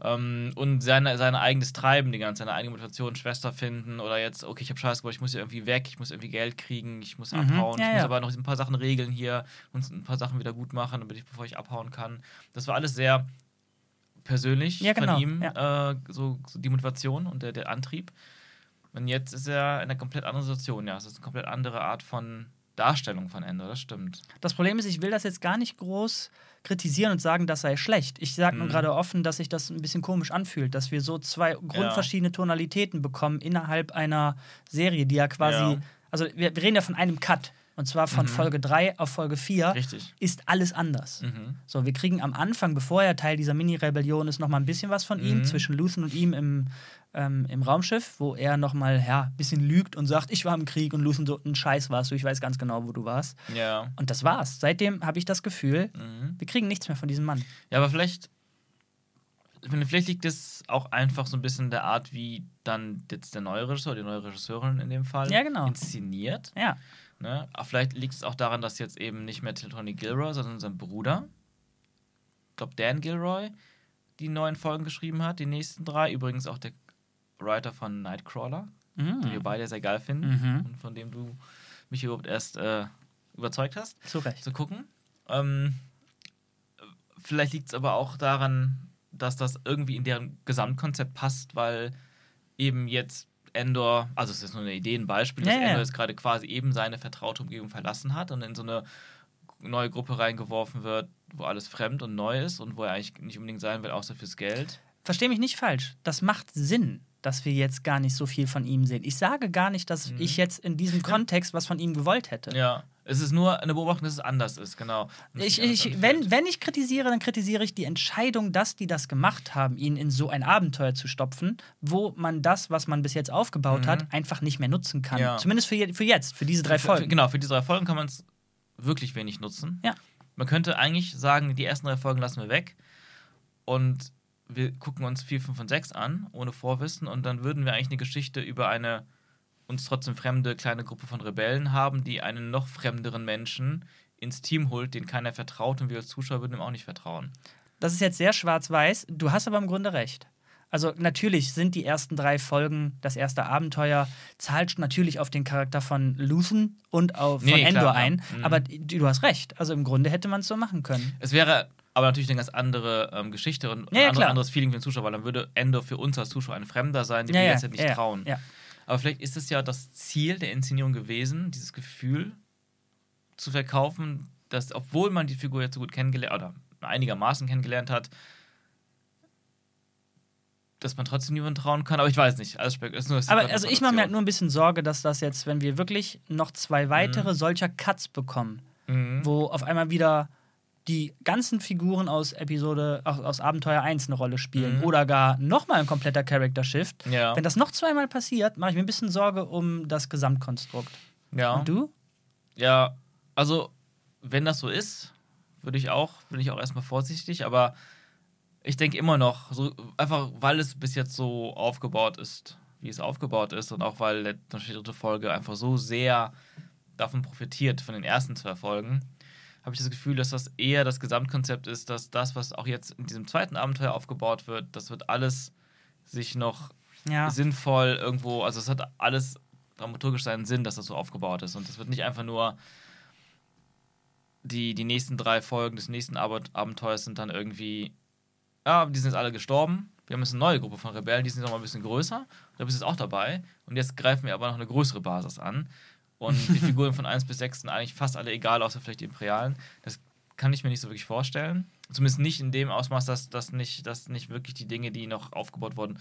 Ähm, und seine, sein eigenes Treiben, die ganze, seine eigene Motivation, Schwester finden oder jetzt, okay, ich habe Scheiß gemacht, ich muss hier irgendwie weg, ich muss irgendwie Geld kriegen, ich muss Mhm, abhauen, ja, ich muss ja. aber noch ein paar Sachen regeln hier und ein paar Sachen wieder gut machen, damit ich, bevor ich abhauen kann. Das war alles sehr persönlich Ja, genau, von ihm, äh, so, so die Motivation und der, der Antrieb. Und jetzt ist er in einer komplett anderen Situation, ja. Es ist eine komplett andere Art von Darstellung von Ende, das stimmt. Das Problem ist, ich will das jetzt gar nicht groß kritisieren und sagen, das sei schlecht. Ich sage nur Mhm. gerade offen, dass sich das ein bisschen komisch anfühlt, dass wir so zwei grundverschiedene Tonalitäten bekommen innerhalb einer Serie, die ja quasi. Ja. Also, wir, wir reden ja von einem Cut. Und zwar von Mhm. Folge 3 auf Folge 4 Richtig. ist alles anders. Mhm. So, wir kriegen am Anfang, bevor er Teil dieser Mini-Rebellion ist, noch mal ein bisschen was von ihm Mhm. zwischen Luthen und ihm im, ähm, im Raumschiff, wo er noch mal ja, ein bisschen lügt und sagt, ich war im Krieg und Luthen so, ein Scheiß warst du, ich weiß ganz genau, wo du warst. Ja. Und das war's. Seitdem habe ich das Gefühl, Mhm. wir kriegen nichts mehr von diesem Mann. Ja, aber vielleicht, vielleicht liegt es auch einfach so ein bisschen der Art, wie dann jetzt der neue Regisseur, die neue Regisseurin in dem Fall, Ja, genau. inszeniert. Ja. Ne? Aber vielleicht liegt es auch daran, dass jetzt eben nicht mehr Tony Gilroy, sondern sein Bruder, ich glaube Dan Gilroy, die neuen Folgen geschrieben hat, die nächsten drei. Übrigens auch der Writer von Nightcrawler, den wir Mhm. beide sehr geil finden Mhm. und von dem du mich überhaupt erst äh, überzeugt hast Zu Recht. zu gucken. Ähm, vielleicht liegt es aber auch daran, dass das irgendwie in deren Gesamtkonzept passt, weil eben jetzt Endor, also es ist nur eine Idee, ein Beispiel, dass Ja. Endor jetzt gerade quasi eben seine vertraute Umgebung verlassen hat und in so eine neue Gruppe reingeworfen wird, wo alles fremd und neu ist und wo er eigentlich nicht unbedingt sein will, außer fürs Geld. Versteh mich nicht falsch. Das macht Sinn, dass wir jetzt gar nicht so viel von ihm sehen. Ich sage gar nicht, dass Mhm. ich jetzt in diesem Kontext was von ihm gewollt hätte. Ja, es ist nur eine Beobachtung, dass es anders ist, genau. Ich, ich, wenn, wenn ich kritisiere, dann kritisiere ich die Entscheidung, dass die das gemacht haben, ihn in so ein Abenteuer zu stopfen, wo man das, was man bis jetzt aufgebaut Mhm. hat, einfach nicht mehr nutzen kann. Ja. Zumindest für, je- für jetzt, für diese drei Für- für- Folgen. Genau, für diese drei Folgen kann man es wirklich wenig nutzen. Ja. Man könnte eigentlich sagen, die ersten drei Folgen lassen wir weg und wir gucken uns 4, 5 und 6 an, ohne Vorwissen, und dann würden wir eigentlich eine Geschichte über eine uns trotzdem fremde kleine Gruppe von Rebellen haben, die einen noch fremderen Menschen ins Team holt, den keiner vertraut und wir als Zuschauer würden ihm auch nicht vertrauen. Das ist jetzt sehr schwarz-weiß. Du hast aber im Grunde recht. Also natürlich sind die ersten drei Folgen, das erste Abenteuer, zahlt natürlich auf den Charakter von Luthen und auf, von Nee, Endor klar, ja. ein. Mhm. Aber du hast recht. Also im Grunde hätte man es so machen können. Es wäre aber natürlich eine ganz andere ähm, Geschichte und Ja, ja, ein andere, klar. anderes Feeling für den Zuschauer, weil dann würde Endor für uns als Zuschauer ein Fremder sein, dem Ja, wir ja, jetzt nicht ja, trauen. Aber vielleicht ist es ja das Ziel der Inszenierung gewesen, dieses Gefühl zu verkaufen, dass, obwohl man die Figur jetzt so gut kennengelernt oder einigermaßen kennengelernt hat, dass man trotzdem niemandem trauen kann. Aber ich weiß nicht. Ist Aber also ich mache mir halt nur ein bisschen Sorge, dass das jetzt, wenn wir wirklich noch zwei weitere solcher Cuts bekommen, Mhm. wo auf einmal wieder die ganzen Figuren aus Episode, aus, aus Abenteuer 1 eine Rolle spielen Mhm. oder gar nochmal ein kompletter Character Shift. Ja. Wenn das noch zweimal passiert, mache ich mir ein bisschen Sorge um das Gesamtkonstrukt. ja. Und du? Ja, also wenn das so ist, würde ich auch, bin ich auch erstmal vorsichtig, aber ich denke immer noch, so einfach weil es bis jetzt so aufgebaut ist, wie es aufgebaut ist und auch weil die dritte Folge einfach so sehr davon profitiert, von den ersten zwei Folgen, habe ich das Gefühl, dass das eher das Gesamtkonzept ist, dass das, was auch jetzt in diesem zweiten Abenteuer aufgebaut wird, das wird alles sich noch Ja. sinnvoll irgendwo, also es hat alles dramaturgisch seinen Sinn, dass das so aufgebaut ist. Und es wird nicht einfach nur die, die nächsten drei Folgen des nächsten Ab Abenteuers sind dann irgendwie, ja, die sind jetzt alle gestorben. Wir haben jetzt eine neue Gruppe von Rebellen, die sind noch mal ein bisschen größer. Da bist du jetzt auch dabei. Und jetzt greifen wir aber noch eine größere Basis an. Und die Figuren von 1 bis 6 sind eigentlich fast alle egal, außer vielleicht die Imperialen. Das kann ich mir nicht so wirklich vorstellen. Zumindest nicht in dem Ausmaß, dass, dass, nicht, dass nicht wirklich die Dinge, die noch aufgebaut wurden,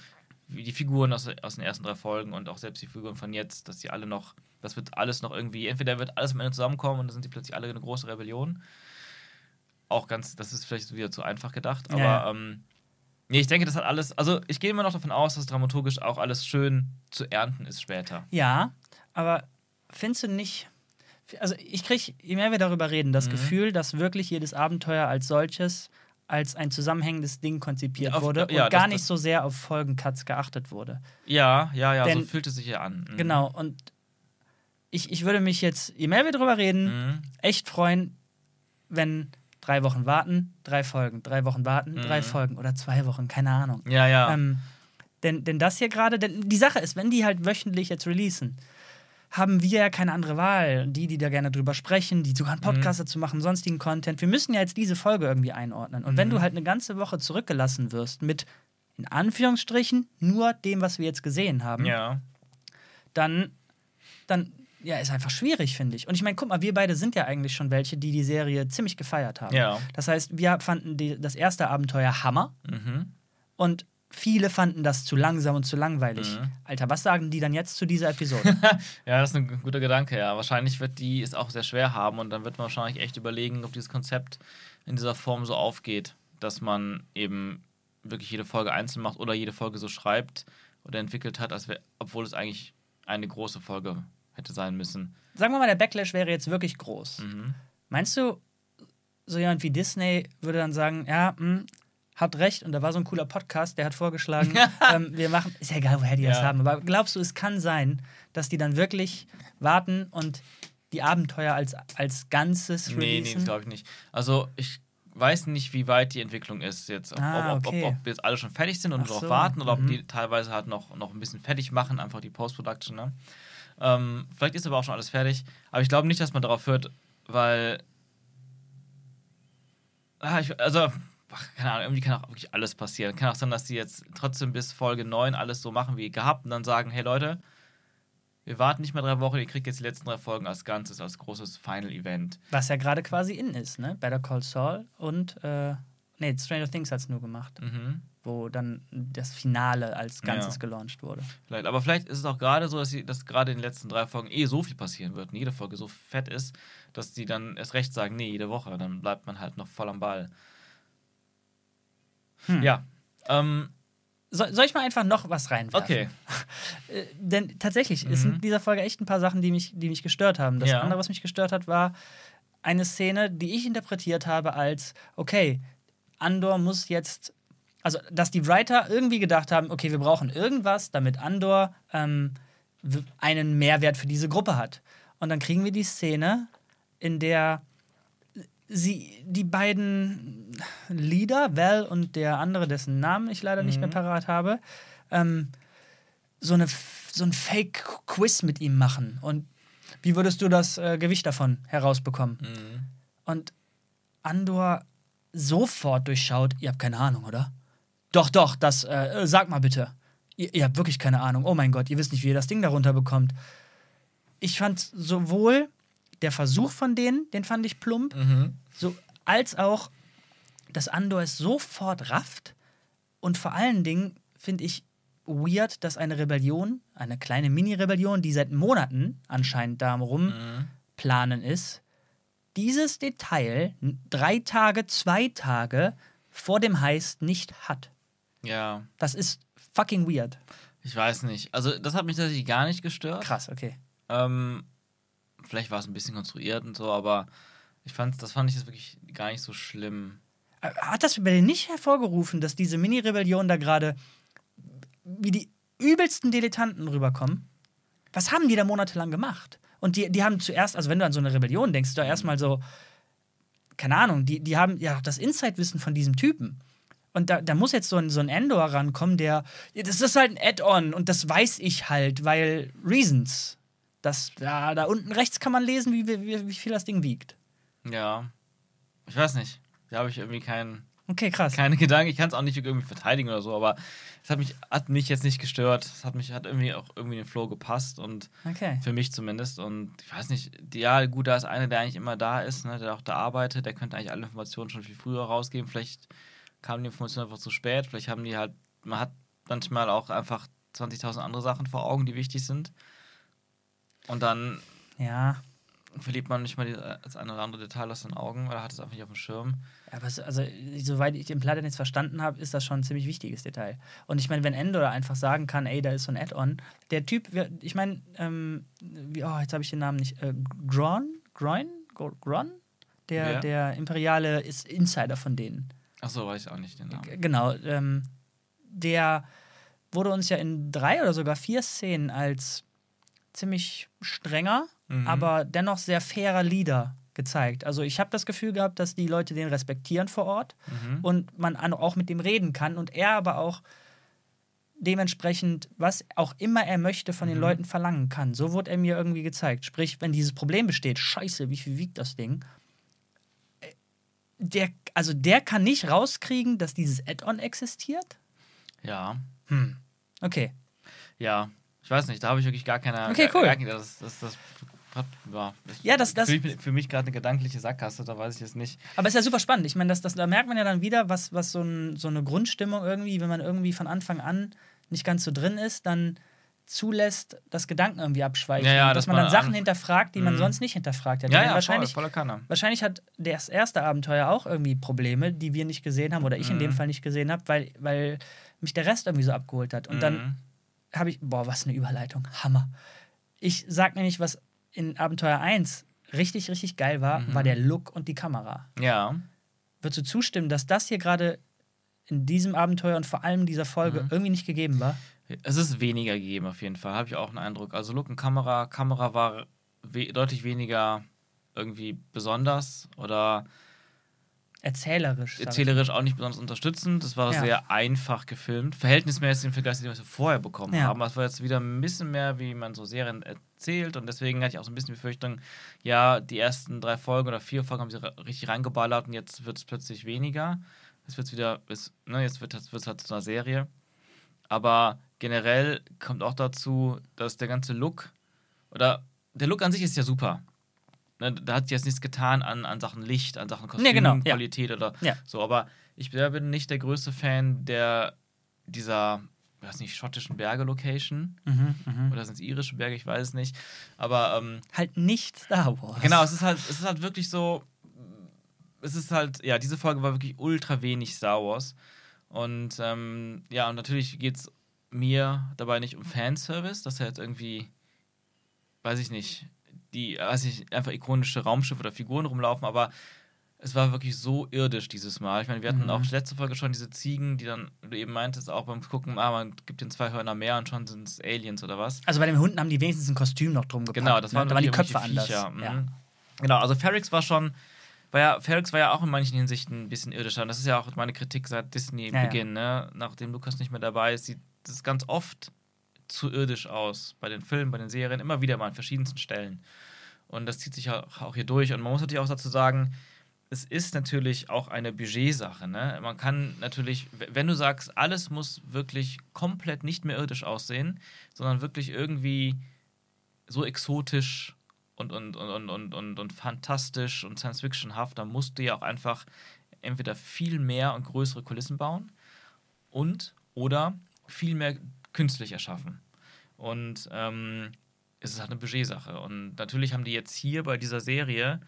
wie die Figuren aus, aus den ersten drei Folgen und auch selbst die Figuren von jetzt, dass die alle noch, das wird alles noch irgendwie, entweder wird alles am Ende zusammenkommen und dann sind die plötzlich alle eine große Rebellion. Auch ganz, das ist vielleicht wieder zu einfach gedacht, aber Ja, ja. ähm, nee, ich denke, das hat alles, also ich gehe immer noch davon aus, dass dramaturgisch auch alles schön zu ernten ist später. Ja, aber findest du nicht. Also, ich kriege, je mehr wir darüber reden, das Mhm. Gefühl, dass wirklich jedes Abenteuer als solches als ein zusammenhängendes Ding konzipiert auf- wurde und ja, gar das- nicht so sehr auf Folgencuts geachtet wurde. Ja, ja, ja, Denn- so fühlt es sich ja an. Mhm. Genau, und ich, ich würde mich jetzt, je mehr wir darüber reden, Mhm. echt freuen, wenn drei Wochen warten, drei Folgen, drei Wochen warten, Mhm. drei Folgen oder zwei Wochen, keine Ahnung. Ja, ja. Ähm, denn, denn das hier gerade, denn die Sache ist, wenn die halt wöchentlich jetzt releasen, haben wir ja keine andere Wahl. Die, die da gerne drüber sprechen, die sogar einen Podcast dazu machen, sonstigen Content. Wir müssen ja jetzt diese Folge irgendwie einordnen. Und wenn Mhm. du halt eine ganze Woche zurückgelassen wirst mit, in Anführungsstrichen, nur dem, was wir jetzt gesehen haben, ja. dann, dann ja, ist einfach schwierig, finde ich. Und ich meine, guck mal, wir beide sind ja eigentlich schon welche, die die Serie ziemlich gefeiert haben. Ja. Das heißt, wir fanden die, das erste Abenteuer Hammer Mhm. und viele fanden das zu langsam und zu langweilig. Mhm. Alter, was sagen die dann jetzt zu dieser Episode? Ja, das ist ein guter Gedanke, ja. Wahrscheinlich wird die es auch sehr schwer haben und dann wird man wahrscheinlich echt überlegen, ob dieses Konzept in dieser Form so aufgeht, dass man eben wirklich jede Folge einzeln macht oder jede Folge so schreibt oder entwickelt hat, als wär, obwohl es eigentlich eine große Folge hätte sein müssen. Sagen wir mal, der Backlash wäre jetzt wirklich groß. Mhm. Meinst du, so jemand wie Disney würde dann sagen, ja, hm, habt recht, und da war so ein cooler Podcast, der hat vorgeschlagen, ähm, wir machen, ist ja egal, woher die das Ja. haben, aber glaubst du, es kann sein, dass die dann wirklich warten und die Abenteuer als, als Ganzes Nee, nee, releasen? das glaube ich nicht. Also ich weiß nicht, wie weit die Entwicklung ist jetzt. Ob, Ah, ob, ob, okay. ob, ob jetzt alle schon fertig sind und darauf so, warten oder ob mhm. die teilweise halt noch, noch ein bisschen fertig machen, einfach die Post-Production. Ne? Ähm, vielleicht ist aber auch schon alles fertig. Aber ich glaube nicht, dass man darauf hört, weil. Ah, ich, also, ach, keine Ahnung, irgendwie kann auch wirklich alles passieren. Kann auch sein, dass die jetzt trotzdem bis Folge 9 alles so machen wie gehabt und dann sagen: Hey Leute, wir warten nicht mehr drei Wochen, ihr kriegt jetzt die letzten drei Folgen als Ganzes, als großes Final-Event. Was ja gerade quasi in ist, ne? Better Call Saul und, äh, nee, Stranger Things hat es nur gemacht, Mhm. wo dann das Finale als Ganzes Ja. gelauncht wurde. Vielleicht. Aber vielleicht ist es auch gerade so, dass, sie, dass gerade in den letzten drei Folgen eh so viel passieren wird und jede Folge so fett ist, dass die dann erst recht sagen, nee, jede Woche, dann bleibt man halt noch voll am Ball. Hm. Ja. Ähm, So, soll ich mal einfach noch was reinwerfen? okay. Äh, denn tatsächlich, Mhm. sind in dieser Folge echt ein paar Sachen, die mich, die mich gestört haben. Das Ja. andere, was mich gestört hat, war eine Szene, die ich interpretiert habe als, okay, Andor muss jetzt, also dass die Writer irgendwie gedacht haben, okay, wir brauchen irgendwas, damit Andor ähm, einen Mehrwert für diese Gruppe hat. Und dann kriegen wir die Szene, in der sie, die beiden Leader, Val und der andere, dessen Namen ich leider nicht mehr parat habe, ähm, so, eine, so ein Fake-Quiz mit ihm machen. Und wie würdest du das äh, Gewicht davon herausbekommen? Mhm. Und Andor sofort durchschaut, ihr habt keine Ahnung, oder? Doch, doch, das, äh, sag mal bitte. Ihr, ihr habt wirklich keine Ahnung. Oh mein Gott, ihr wisst nicht, wie ihr das Ding darunter bekommt. Ich fand sowohl der Versuch von denen, den fand ich plump, Mhm. So, als auch, dass Andor es sofort rafft. Und vor allen Dingen finde ich weird, dass eine Rebellion, eine kleine Mini-Rebellion, die seit Monaten anscheinend da rumplanen ist, dieses Detail drei Tage, zwei Tage vor dem Heist nicht hat. Ja, Das ist fucking weird. ich weiß nicht. Also, das hat mich tatsächlich gar nicht gestört. Krass, okay. Ähm, vielleicht war es ein bisschen konstruiert und so, aber ich fand, das fand ich jetzt wirklich gar nicht so schlimm. Äh, Hat das bei dir nicht hervorgerufen, dass diese Mini-Rebellion da gerade wie die übelsten Dilettanten rüberkommen? Was haben die da monatelang gemacht? Und die, die haben zuerst, also wenn du an so eine Rebellion denkst, doch erstmal so, keine Ahnung, die, die haben ja das Insight-Wissen von diesem Typen. Und da, da muss jetzt so ein, so ein Endor rankommen, der, das ist halt ein Add-on und das weiß ich halt, weil Reasons. Das, da, da unten rechts kann man lesen, wie, wie, wie viel das Ding wiegt. Ja, ich weiß nicht. Da habe ich irgendwie keinen Okay, krass. keine Gedanken. Ich kann es auch nicht irgendwie verteidigen oder so, aber es hat mich, hat mich jetzt nicht gestört. Es hat mich hat irgendwie auch irgendwie in den Flow gepasst und Okay. für mich zumindest. Und ich weiß nicht, ja, gut, da ist einer, der eigentlich immer da ist, ne, der auch da arbeitet, der könnte eigentlich alle Informationen schon viel früher rausgeben. Vielleicht kamen die Informationen einfach zu spät, vielleicht haben die halt, man hat manchmal auch einfach 20.000 andere Sachen vor Augen, die wichtig sind. Und dann Ja. Verliert man nicht mal das eine oder andere Detail aus den Augen oder hat es einfach nicht auf dem Schirm. Aber es, also, soweit ich den Planet jetzt verstanden habe, ist das schon ein ziemlich wichtiges Detail. Und ich meine, wenn Endor einfach sagen kann, ey, da ist so ein Add-on, der Typ, ich meine, ähm, wie, oh, jetzt habe ich den Namen nicht, äh, Gron? Groin? Gro- Gron? Der, Wer? der Imperiale ist Insider von denen. Ach so, weiß ich auch nicht den Namen. Genau. Ähm, der wurde uns ja in drei oder sogar vier Szenen als ziemlich strenger, Mhm. aber dennoch sehr fairer Leader gezeigt. Also ich habe das Gefühl gehabt, dass die Leute den respektieren vor Ort Mhm. und man an- auch mit dem reden kann und er aber auch dementsprechend, was auch immer er möchte, von den Mhm. Leuten verlangen kann. So wurde er mir irgendwie gezeigt. Sprich, wenn dieses Problem besteht, scheiße, wie viel wiegt das Ding? Äh, Der, also der kann nicht rauskriegen, dass dieses Add-on existiert? Ja. Hm. Okay. Ja, ich weiß nicht, da habe ich wirklich gar keine. Okay, cool. Gar, das, das, das, ja, das, Ja, das- das- Für mich, für mich gerade eine gedankliche Sackgasse, da weiß ich es nicht. Aber es ist ja super spannend. Ich meine, das, das, da merkt man ja dann wieder, was, was so, ein, so eine Grundstimmung irgendwie, wenn man irgendwie von Anfang an nicht ganz so drin ist, dann zulässt, dass Gedanken irgendwie abschweifen. Ja, ja, dass dass man dann man Sachen hinterfragt, die man Mhm. sonst nicht hinterfragt hätte. Ja, ja, wahrscheinlich, voll, wahrscheinlich hat das erste Abenteuer auch irgendwie Probleme, die wir nicht gesehen haben oder ich in dem Mhm. Fall nicht gesehen habe, weil, weil mich der Rest irgendwie so abgeholt hat. Und dann Mhm. habe ich, boah, was eine Überleitung, Hammer. Ich sag nämlich, was in Abenteuer 1 richtig, richtig geil war, Mhm. war der Look und die Kamera. Ja. Würdest du zustimmen, dass das hier gerade in diesem Abenteuer und vor allem dieser Folge Mhm. irgendwie nicht gegeben war? Es ist weniger gegeben auf jeden Fall, habe ich auch einen Eindruck. Also Look und Kamera, Kamera war we deutlich weniger irgendwie besonders oder Erzählerisch. erzählerisch auch nicht besonders unterstützend. Das war Ja. sehr einfach gefilmt. Verhältnismäßig im Vergleich zu dem, was wir vorher bekommen Ja. haben. Das war jetzt wieder ein bisschen mehr, wie man so Serien erzählt. Und deswegen hatte ich auch so ein bisschen die Befürchtung, ja, die ersten drei Folgen oder vier Folgen haben sie richtig reingeballert und jetzt wird es plötzlich weniger. Jetzt wird es wieder, ist, ne, jetzt wird es halt zu einer Serie. Aber generell kommt auch dazu, dass der ganze Look oder der Look an sich ist ja super. Ne, da hat sich jetzt nichts getan an, an Sachen Licht, an Sachen Nee, genau, ja. Kostümqualität oder Ja. so. Aber ich bin nicht der größte Fan der dieser, ich weiß nicht, schottischen Berge-Location. Mhm, mhm. Oder sind es irische Berge, ich weiß es nicht. Aber ähm, Halt nicht Star Wars. Genau, es ist halt, es ist halt wirklich so. Es ist halt, ja, diese Folge war wirklich ultra wenig Star Wars. Und ähm, ja, und natürlich geht es mir dabei nicht um Fanservice, dass er jetzt irgendwie, weiß ich nicht, die, weiß ich, einfach ikonische Raumschiffe oder Figuren rumlaufen, aber es war wirklich so irdisch dieses Mal. Ich meine, wir hatten Mhm. auch letzte Folge schon diese Ziegen, die dann, du eben meintest, auch beim Gucken, ah, man gibt den zwei Hörner mehr und schon sind es Aliens oder was. Also bei den Hunden haben die wenigstens ein Kostüm noch drum gepackt. Genau, das waren ne? da waren die Köpfe anders. Mhm. Ja. Genau, also Ferrix war schon, war ja, Ferrix war ja auch in manchen Hinsichten ein bisschen irdischer. Und das ist ja auch meine Kritik seit Disney-Beginn, Ja, ne? Nachdem Lukas nicht mehr dabei ist, sieht das ganz oft zu irdisch aus. Bei den Filmen, bei den Serien, immer wieder mal an verschiedensten Stellen. Und das zieht sich auch hier durch. Und man muss natürlich auch dazu sagen, es ist natürlich auch eine Budgetsache. Ne? Man kann natürlich, wenn du sagst, alles muss wirklich komplett nicht mehr irdisch aussehen, sondern wirklich irgendwie so exotisch und, und, und, und, und, und, und fantastisch und Science-Fiction-haft, dann musst du ja auch einfach entweder viel mehr und größere Kulissen bauen und oder viel mehr künstlich erschaffen. Und ähm, es ist halt eine Budgetsache. Und natürlich haben die jetzt hier bei dieser Serie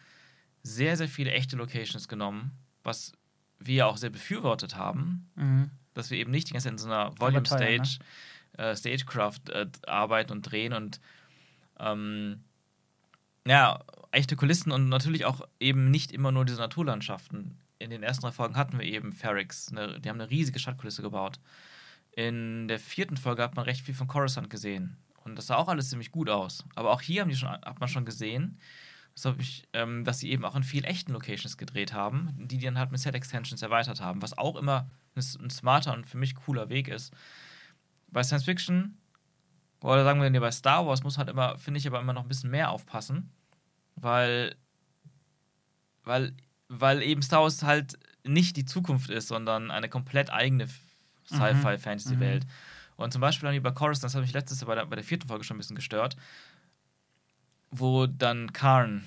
sehr, sehr viele echte Locations genommen, was wir ja auch sehr befürwortet haben, Mhm. dass wir eben nicht die ganze Zeit in so einer Volume ne? Stage, äh, Stagecraft äh, arbeiten und drehen und ähm, ja, echte Kulissen und natürlich auch eben nicht immer nur diese Naturlandschaften. In den ersten drei Folgen hatten wir eben Ferrix, eine, die haben eine riesige Stadtkulisse gebaut. In der vierten Folge hat man recht viel von Coruscant gesehen. Und das sah auch alles ziemlich gut aus. Aber auch hier haben die schon, hat man schon gesehen, das hab ich, ähm, dass sie eben auch in viel echten Locations gedreht haben, die dann halt mit Set-Extensions erweitert haben, was auch immer ein, smarter und für mich cooler Weg ist. Bei Science Fiction, oder sagen wir nee, bei Star Wars, muss halt immer, finde ich, aber immer noch ein bisschen mehr aufpassen, weil, weil, weil eben Star Wars halt nicht die Zukunft ist, sondern eine komplett eigene Sci-Fi-Fantasy-Welt. Und zum Beispiel haben die bei Coruscant, das hat mich letztes Jahr bei der, bei der vierten Folge schon ein bisschen gestört, wo dann Karn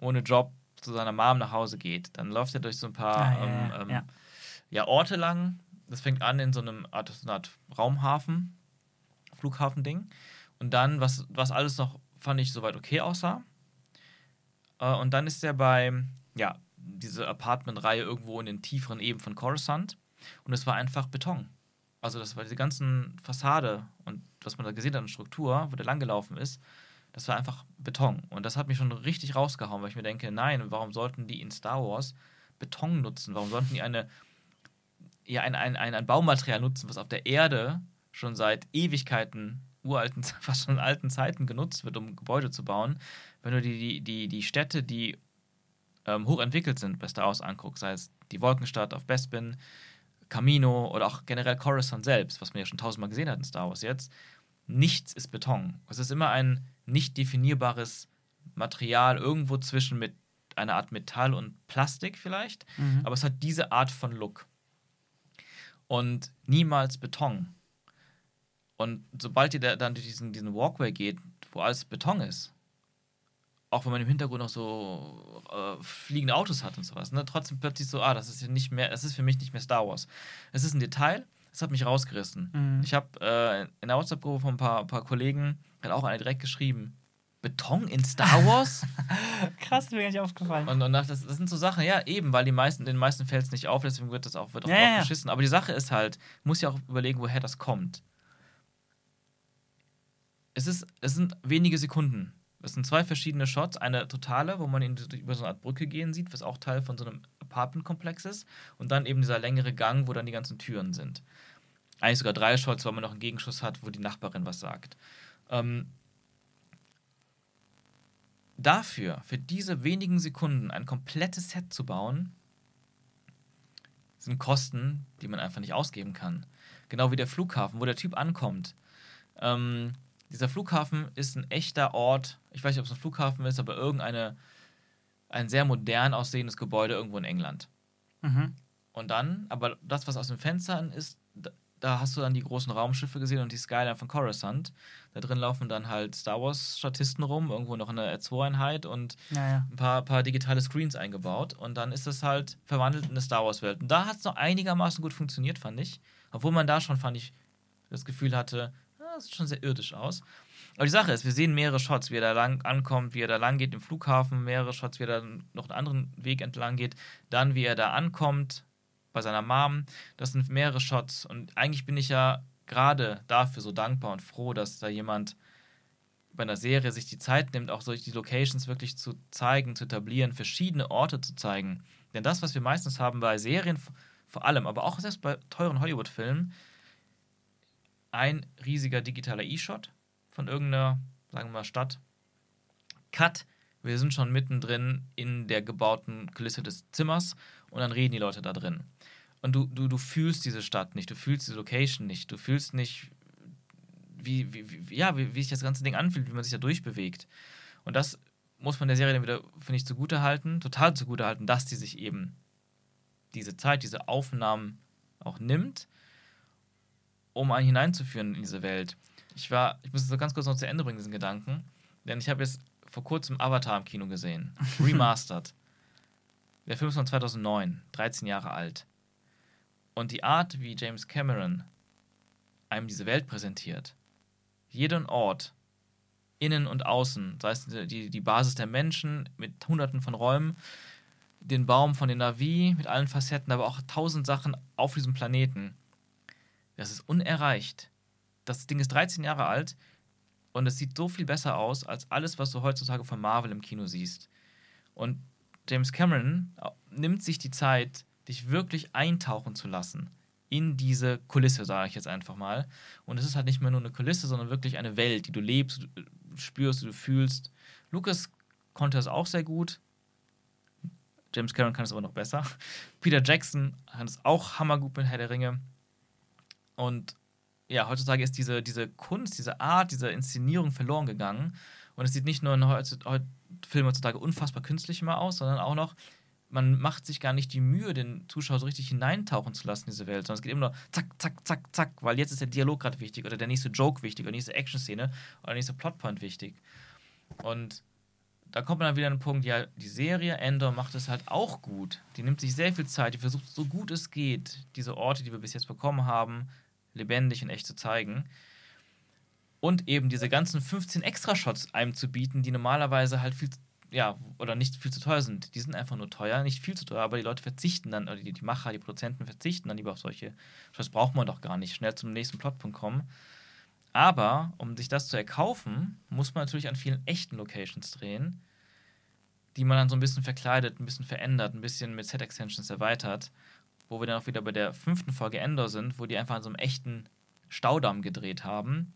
ohne Job zu seiner Mom nach Hause geht. Dann läuft er durch so ein paar Ah, ja, ähm, ja, ähm, ja. Orte lang. Das fängt an in so einem Art, so Art Raumhafen, Flughafending. Und dann, was, was alles noch, fand ich, soweit okay aussah. Äh, und dann ist er bei, ja, diese Apartment-Reihe irgendwo in den tieferen Eben von Coruscant. Und es war einfach Beton. Also das war diese ganzen Fassade und was man da gesehen hat an Struktur, wo der langgelaufen ist, das war einfach Beton. Und das hat mich schon richtig rausgehauen, weil ich mir denke, nein, warum sollten die in Star Wars Beton nutzen? Warum sollten die eine, ja, ein, ein, ein, ein Baumaterial nutzen, was auf der Erde schon seit Ewigkeiten, uralten, fast schon alten Zeiten genutzt wird, um Gebäude zu bauen? Wenn du die, die, die, die Städte, die ähm, hochentwickelt sind, bei Star Wars anguckst, sei es die Wolkenstadt auf Bespin, Camino oder auch generell Coruscant selbst, was man ja schon tausendmal gesehen hat in Star Wars jetzt, nichts ist Beton. Es ist immer ein nicht definierbares Material irgendwo zwischen mit einer Art Metall und Plastik vielleicht, Mhm. aber es hat diese Art von Look. Und niemals Beton. Und sobald ihr da dann durch diesen, diesen Walkway geht, wo alles Beton ist, auch wenn man im Hintergrund noch so äh, fliegende Autos hat und sowas, ne, trotzdem plötzlich so, ah, das ist nicht mehr, das ist für mich nicht mehr Star Wars. Es ist ein Detail, das hat mich rausgerissen. Mhm. Ich habe äh, in der WhatsApp-Gruppe von ein paar, paar Kollegen, hat auch einer direkt geschrieben, Beton in Star Wars? Krass, mir gar nicht aufgefallen. Und, und das, das sind so Sachen, ja, eben, weil die meisten, den meisten fällt es nicht auf, deswegen wird das auch, wird auch Ja, drauf ja. geschissen. Aber die Sache ist halt, muss ja auch überlegen, woher das kommt. Es, ist, es sind wenige Sekunden. Es sind zwei verschiedene Shots. Eine totale, wo man ihn über so eine Art Brücke gehen sieht, was auch Teil von so einem Apartmentkomplex ist. Und dann eben dieser längere Gang, wo dann die ganzen Türen sind. Eigentlich sogar drei Shots, weil man noch einen Gegenschuss hat, wo die Nachbarin was sagt. Ähm, dafür, für diese wenigen Sekunden ein komplettes Set zu bauen, sind Kosten, die man einfach nicht ausgeben kann. Genau wie der Flughafen, wo der Typ ankommt. Ähm, dieser Flughafen ist ein echter Ort, ich weiß nicht, ob es ein Flughafen ist, aber irgendeine, ein sehr modern aussehendes Gebäude irgendwo in England. Mhm. Und dann, aber das, was aus den Fenstern ist, da, hast du dann die großen Raumschiffe gesehen und die Skyline von Coruscant. Da drin laufen dann halt Star Wars-Statisten rum, irgendwo noch eine R2-Einheit und Ja, ja. ein paar, paar digitale Screens eingebaut. Und dann ist es halt verwandelt in eine Star Wars-Welt. Und da hat es noch einigermaßen gut funktioniert, fand ich. Obwohl man da schon, fand ich, das Gefühl hatte, das sieht schon sehr irdisch aus. Aber die Sache ist, wir sehen mehrere Shots, wie er da lang ankommt, wie er da lang geht im Flughafen, mehrere Shots, wie er dann noch einen anderen Weg entlang geht, dann wie er da ankommt bei seiner Mom. Das sind mehrere Shots und eigentlich bin ich ja gerade dafür so dankbar und froh, dass da jemand bei einer Serie sich die Zeit nimmt, auch solche Locations wirklich zu zeigen, zu etablieren, verschiedene Orte zu zeigen. Denn das, was wir meistens haben bei Serien, vor allem, aber auch selbst bei teuren Hollywood-Filmen, ein riesiger digitaler E-Shot von irgendeiner, sagen wir mal, Stadt. Cut, wir sind schon mittendrin in der gebauten Kulisse des Zimmers und dann reden die Leute da drin. Und du, du, du fühlst diese Stadt nicht, du fühlst die Location nicht, du fühlst nicht, wie, wie, wie ja, wie, wie sich das ganze Ding anfühlt, wie man sich da durchbewegt. Und das muss man der Serie dann wieder, finde ich, zugute halten, total zugute halten, dass die sich eben diese Zeit, diese Aufnahmen auch nimmt, um einen hineinzuführen in diese Welt. Ich war, ich muss es so ganz kurz noch zu Ende bringen, diesen Gedanken, denn ich habe jetzt vor kurzem Avatar im Kino gesehen, remastered. Der Film ist von 2009, 13 Jahre alt. Und die Art, wie James Cameron einem diese Welt präsentiert, jeden Ort, innen und außen, sei es die, die Basis der Menschen mit hunderten von Räumen, den Baum von den Navi mit allen Facetten, aber auch tausend Sachen auf diesem Planeten. Das ist unerreicht. Das Ding ist 13 Jahre alt und es sieht so viel besser aus als alles, was du heutzutage von Marvel im Kino siehst. Und James Cameron äh, nimmt sich die Zeit, dich wirklich eintauchen zu lassen in diese Kulisse, sage ich jetzt einfach mal. Und es ist halt nicht mehr nur eine Kulisse, sondern wirklich eine Welt, die du lebst, du spürst, du fühlst. Lucas konnte das auch sehr gut. James Cameron kann es aber noch besser. Peter Jackson kann es auch hammergut mit Herr der Ringe. Und ja, heutzutage ist diese, diese Kunst, diese Art, diese Inszenierung verloren gegangen. Und es sieht nicht nur in Filmen heutzutage unfassbar künstlich immer aus, sondern auch noch man macht sich gar nicht die Mühe, den Zuschauer so richtig hineintauchen zu lassen in diese Welt, sondern es geht immer nur zack, zack, zack, zack, weil jetzt ist der Dialog gerade wichtig oder der nächste Joke wichtig oder die nächste Action-Szene oder der nächste Plotpoint wichtig. Und da kommt man dann wieder an den Punkt, ja, die Serie Endor macht es halt auch gut. Die nimmt sich sehr viel Zeit, die versucht so gut es geht, diese Orte, die wir bis jetzt bekommen haben, lebendig und echt zu zeigen. Und eben diese ganzen 15 Extra-Shots einem zu bieten, die normalerweise halt viel ja, oder nicht viel zu teuer sind. Die sind einfach nur teuer, nicht viel zu teuer, aber die Leute verzichten dann, oder die, die Macher, die Produzenten verzichten dann lieber auf solche. Das braucht man doch gar nicht. Schnell zum nächsten Plotpunkt kommen. Aber um sich das zu erkaufen, muss man natürlich an vielen echten Locations drehen, die man dann so ein bisschen verkleidet, ein bisschen verändert, ein bisschen mit Set-Extensions erweitert. Wo wir dann auch wieder bei der fünften Folge Endor sind, wo die einfach an so einem echten Staudamm gedreht haben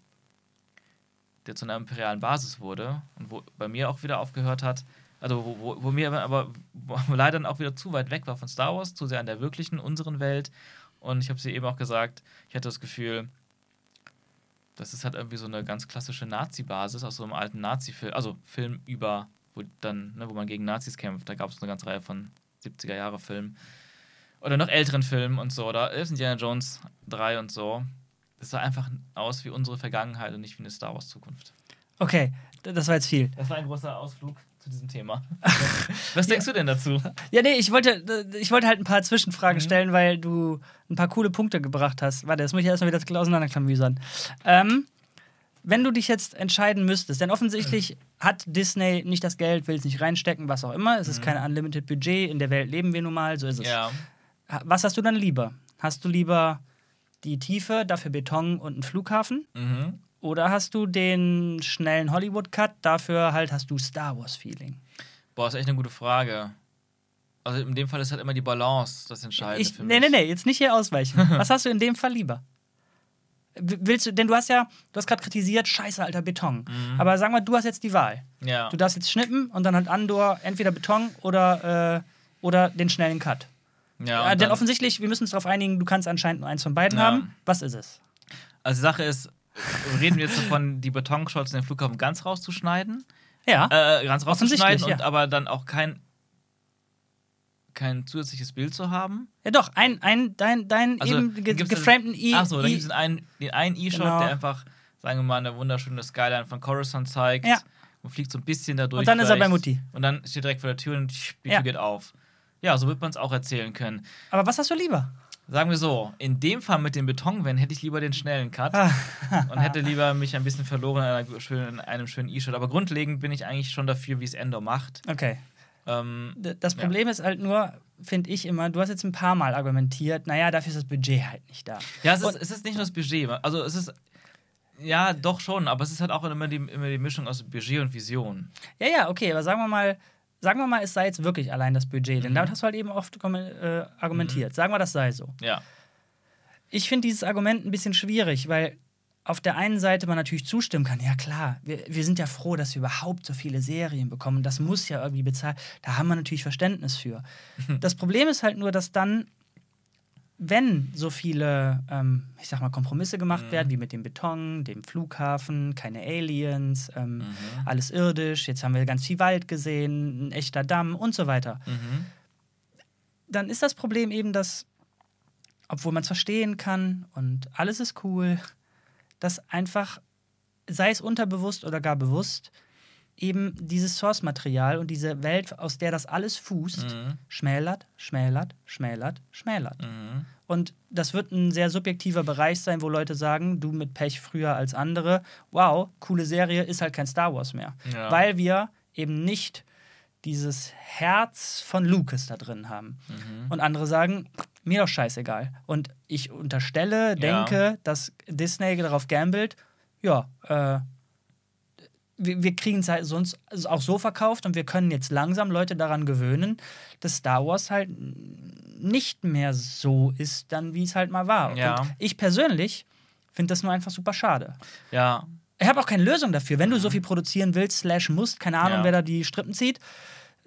der zu einer imperialen Basis wurde und wo bei mir auch wieder aufgehört hat, also wo, wo, wo mir aber wo leider auch wieder zu weit weg war von Star Wars, zu sehr an der wirklichen, unseren Welt. Und ich habe sie eben auch gesagt, ich hatte das Gefühl, das ist halt irgendwie so eine ganz klassische Nazi-Basis aus so einem alten Nazi-Film, also Film über, wo dann, ne, wo man gegen Nazis kämpft. Da gab es eine ganze Reihe von 70er-Jahre-Filmen. Oder noch älteren Filmen und so. Oder Indiana Jones 3 und so. Das sah einfach aus wie unsere Vergangenheit und nicht wie eine Star Wars Zukunft. Okay, das war jetzt viel. Das war ein großer Ausflug zu diesem Thema. Was denkst ja. du denn dazu? Ja, nee, ich wollte, ich wollte halt ein paar Zwischenfragen mhm. stellen, weil du ein paar coole Punkte gebracht hast. Warte, das muss ich erstmal wieder auseinanderklamüsern. Ähm, wenn du dich jetzt entscheiden müsstest, denn offensichtlich hat Disney nicht das Geld, will es nicht reinstecken, was auch immer. Es ist mhm. kein Unlimited Budget, in der Welt leben wir nun mal, so ist es. Ja. Was hast du dann lieber? Hast du lieber die Tiefe, dafür Beton und einen Flughafen? Mhm. Oder hast du den schnellen Hollywood-Cut, dafür halt hast du Star Wars-Feeling? Boah, ist echt eine gute Frage. Also in dem Fall ist halt immer die Balance das Entscheidende ich, für mich. Nee, nee, nee, jetzt nicht hier ausweichen. Was hast du in dem Fall lieber? Willst du, denn du hast ja, du hast gerade kritisiert, scheiße, alter Beton. Mhm. Aber sag mal, du hast jetzt die Wahl. Ja. Du darfst jetzt schnippen und dann halt Andor entweder Beton oder, äh, oder den schnellen Cut. Ja, äh, denn offensichtlich, wir müssen uns darauf einigen, du kannst anscheinend nur eins von beiden ja. haben. Was ist es? Also die Sache ist, reden wir jetzt davon, die Betonscholz in den Flughafen ganz rauszuschneiden? Ja. Äh, ganz rauszuschneiden und aber dann auch kein kein zusätzliches Bild zu haben. Ja doch, ein, ein dein, dein also, eben ge geframten E. Achso, dann gibt es einen, den einen E-Shot, genau. der einfach, sagen wir mal, eine wunderschöne Skyline von Coruscant zeigt. Ja. Und fliegt so ein bisschen dadurch. Und dann ist er bei Mutti. Und dann steht direkt vor der Tür und die Tür ja. geht auf. Ja, so wird man es auch erzählen können. Aber was hast du lieber? Sagen wir so, in dem Fall mit den Betonwänden hätte ich lieber den schnellen Cut und hätte lieber mich ein bisschen verloren in, schönen, in einem schönen E-Shot. Aber grundlegend bin ich eigentlich schon dafür, wie es Endor macht. Okay. Ähm, das Problem ja. ist halt nur, finde ich immer, du hast jetzt ein paar Mal argumentiert, naja, dafür ist das Budget halt nicht da. Ja, es ist, es ist nicht nur das Budget. Also es ist ja, doch schon, aber es ist halt auch immer die, immer die Mischung aus Budget und Vision. Ja, ja, okay, aber sagen wir mal, sagen wir mal, es sei jetzt wirklich allein das Budget, denn mhm. damit hast du halt eben oft äh, argumentiert. Mhm. Sagen wir, das sei so. Ja. Ich finde dieses Argument ein bisschen schwierig, weil auf der einen Seite man natürlich zustimmen kann, ja klar, wir, wir sind ja froh, dass wir überhaupt so viele Serien bekommen. Das muss ja irgendwie bezahlt. Da haben wir natürlich Verständnis für. Das Problem ist halt nur, dass dann, wenn so viele, ähm, ich sag mal, Kompromisse gemacht Mhm. werden, wie mit dem Beton, dem Flughafen, keine Aliens, ähm, Mhm. alles irdisch, jetzt haben wir ganz viel Wald gesehen, ein echter Damm und so weiter Mhm. dann ist das Problem eben, dass, obwohl man es verstehen kann und alles ist cool, dass einfach, sei es unterbewusst oder gar bewusst, eben dieses Source-Material und diese Welt, aus der das alles fußt, Mhm. schmälert, schmälert, schmälert, schmälert. Mhm. Und das wird ein sehr subjektiver Bereich sein, wo Leute sagen, du mit Pech früher als andere, wow, coole Serie, ist halt kein Star Wars mehr. Ja. Weil wir eben nicht dieses Herz von Lucas da drin haben. Mhm. Und andere sagen, mir doch scheißegal. Und ich unterstelle, denke, dass Disney darauf gambelt, ja, äh, wir, wir kriegen es halt sonst auch so verkauft und wir können jetzt langsam Leute daran gewöhnen, dass Star Wars halt nicht mehr so ist, dann wie es halt mal war. Ja. Und ich persönlich finde das nur einfach super schade. Ja, Ich habe auch keine Lösung dafür. Wenn du so viel produzieren willst, slash musst, keine Ahnung, Ja. wer da die Strippen zieht,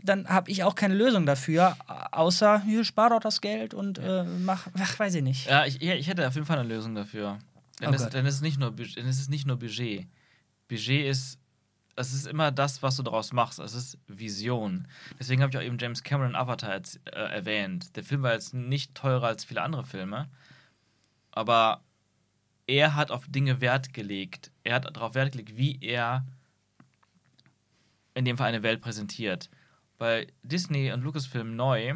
dann habe ich auch keine Lösung dafür, außer hier, spar doch das Geld und äh, mach, ach, weiß ich nicht. ja ich, ich hätte auf jeden Fall eine Lösung dafür. Denn, Oh es, denn, es ist nicht nur, denn es ist nicht nur Budget. Budget ist, es ist immer das, was du daraus machst. Es ist Vision. Deswegen habe ich auch eben James Cameron Avatar jetzt, äh, erwähnt. Der Film war jetzt nicht teurer als viele andere Filme, aber er hat auf Dinge Wert gelegt. Er hat darauf Wert gelegt, wie er in dem Fall eine Welt präsentiert. Bei Disney und Lucasfilm neu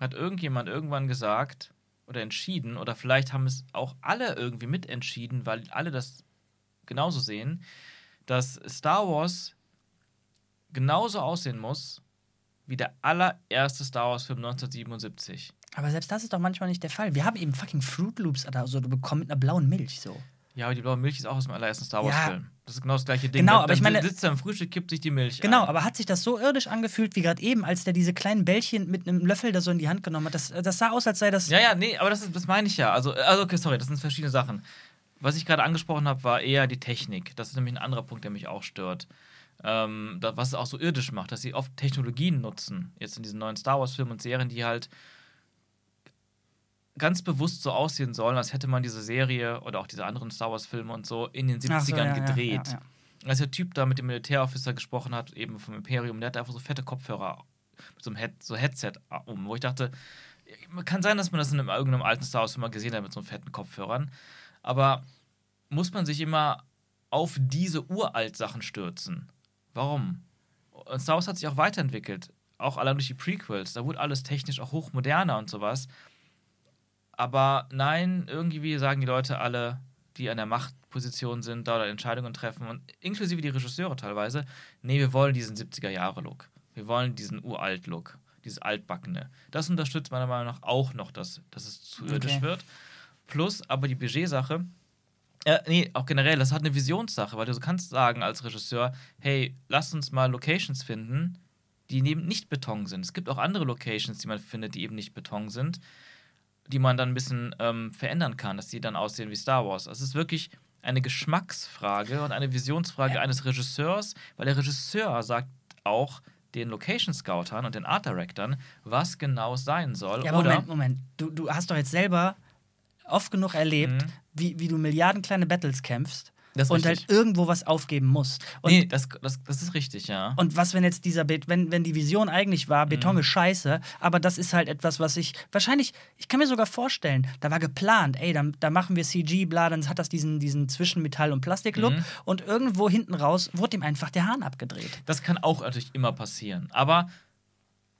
hat irgendjemand irgendwann gesagt oder entschieden, oder vielleicht haben es auch alle irgendwie mitentschieden, weil alle das genauso sehen, dass Star Wars genauso aussehen muss wie der allererste Star Wars-Film 1977. Aber selbst das ist doch manchmal nicht der Fall. Wir haben eben fucking Fruit Loops oder so bekommen mit einer blauen Milch so. Ja, aber die blaue Milch ist auch aus dem allerersten Star Ja. Wars-Film. Das ist genau das gleiche Ding. Genau, Dann- aber ich meine- sitzt er im Frühstück, kippt sich die Milch Genau, ein. aber hat sich das so irdisch angefühlt wie gerade eben, als der diese kleinen Bällchen mit einem Löffel da so in die Hand genommen hat? Das, das sah aus, als sei das. Ja, ja, nee, aber das, ist, das meine ich ja. Also, also, okay, sorry, das sind verschiedene Sachen. Was ich gerade angesprochen habe, war eher die Technik. Das ist nämlich ein anderer Punkt, der mich auch stört. Ähm, da, was es auch so irdisch macht, dass sie oft Technologien nutzen. Jetzt in diesen neuen Star Wars-Filmen und Serien, die halt ganz bewusst so aussehen sollen, als hätte man diese Serie oder auch diese anderen Star Wars-Filme und so in den 70ern Ach so, ja, ja, gedreht. ja, ja. Als der Typ da mit dem Militärofficer gesprochen hat, eben vom Imperium, der hatte einfach so fette Kopfhörer mit so einem Head, so Headset um, wo ich dachte, kann sein, dass man das in einem, irgendeinem alten Star Wars-Film mal gesehen hat mit so fetten Kopfhörern, aber muss man sich immer auf diese Uralt-Sachen stürzen? Warum? Und Star Wars hat sich auch weiterentwickelt, auch allein durch die Prequels, da wurde alles technisch auch hochmoderner und sowas. Aber nein, irgendwie sagen die Leute alle, die an der Machtposition sind, da oder Entscheidungen treffen, und inklusive die Regisseure teilweise, nee, wir wollen diesen 70er-Jahre-Look. Wir wollen diesen Uralt-Look, dieses Altbackene. Das unterstützt meiner Meinung nach auch noch, dass, dass es zu irdisch Okay. wird. Plus, aber die Budgetsache, äh, nee, auch generell, das hat eine Visionssache, weil du so kannst sagen als Regisseur, hey, lass uns mal Locations finden, die eben nicht Beton sind. Es gibt auch andere Locations, die man findet, die eben nicht Beton sind, die man dann ein bisschen ähm, verändern kann, dass die dann aussehen wie Star Wars. Also es ist wirklich eine Geschmacksfrage und eine Visionsfrage Ja. eines Regisseurs, weil der Regisseur sagt auch den Location Scoutern und den Art Directern, was genau es sein soll. Ja, aber Oder Moment, Moment. Du, du hast doch jetzt selber oft genug erlebt, Mhm. wie, wie du Milliarden kleine Battles kämpfst und richtig. halt irgendwo was aufgeben musst. Und, nee, das, das, das ist richtig, ja. und was, wenn jetzt dieser, Bet wenn, wenn die Vision eigentlich war, Beton Mhm. ist scheiße, aber das ist halt etwas, was ich, wahrscheinlich, ich kann mir sogar vorstellen, da war geplant, ey, da, da machen wir CG, bla, dann hat das diesen, diesen Zwischenmetall- und Plastiklook Mhm. und irgendwo hinten raus wurde ihm einfach der Hahn abgedreht. Das kann auch natürlich immer passieren. Aber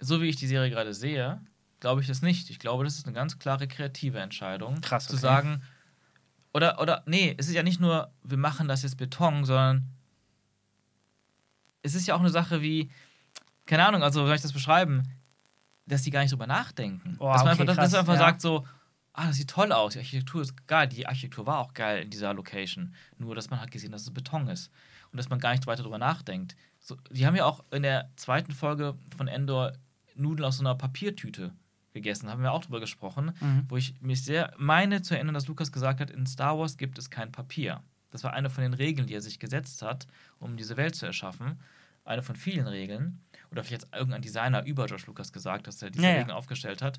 so wie ich die Serie gerade sehe, glaube ich das nicht. Ich glaube, das ist eine ganz klare kreative Entscheidung. Krass, Zu okay. sagen, oder, oder, nee, es ist ja nicht nur, wir machen das jetzt Beton, sondern es ist ja auch eine Sache wie, keine Ahnung, also, wie soll ich das beschreiben, dass die gar nicht drüber nachdenken. Boah, dass man okay, einfach, dass krass, man einfach ja. sagt so, ah, das sieht toll aus, die Architektur ist geil, die Architektur war auch geil in dieser Location. Nur, dass man hat gesehen, dass es Beton ist. Und dass man gar nicht weiter drüber nachdenkt. So, die haben ja auch in der zweiten Folge von Endor Nudeln aus so einer Papiertüte gegessen. Haben wir auch drüber gesprochen, Mhm. wo ich mich sehr meine zu erinnern, dass Lukas gesagt hat, in Star Wars gibt es kein Papier. Das war eine von den Regeln, die er sich gesetzt hat, um diese Welt zu erschaffen. Eine von vielen Regeln. Oder vielleicht hat irgendein Designer über George Lucas gesagt, dass er diese Ja, ja. Regeln aufgestellt hat.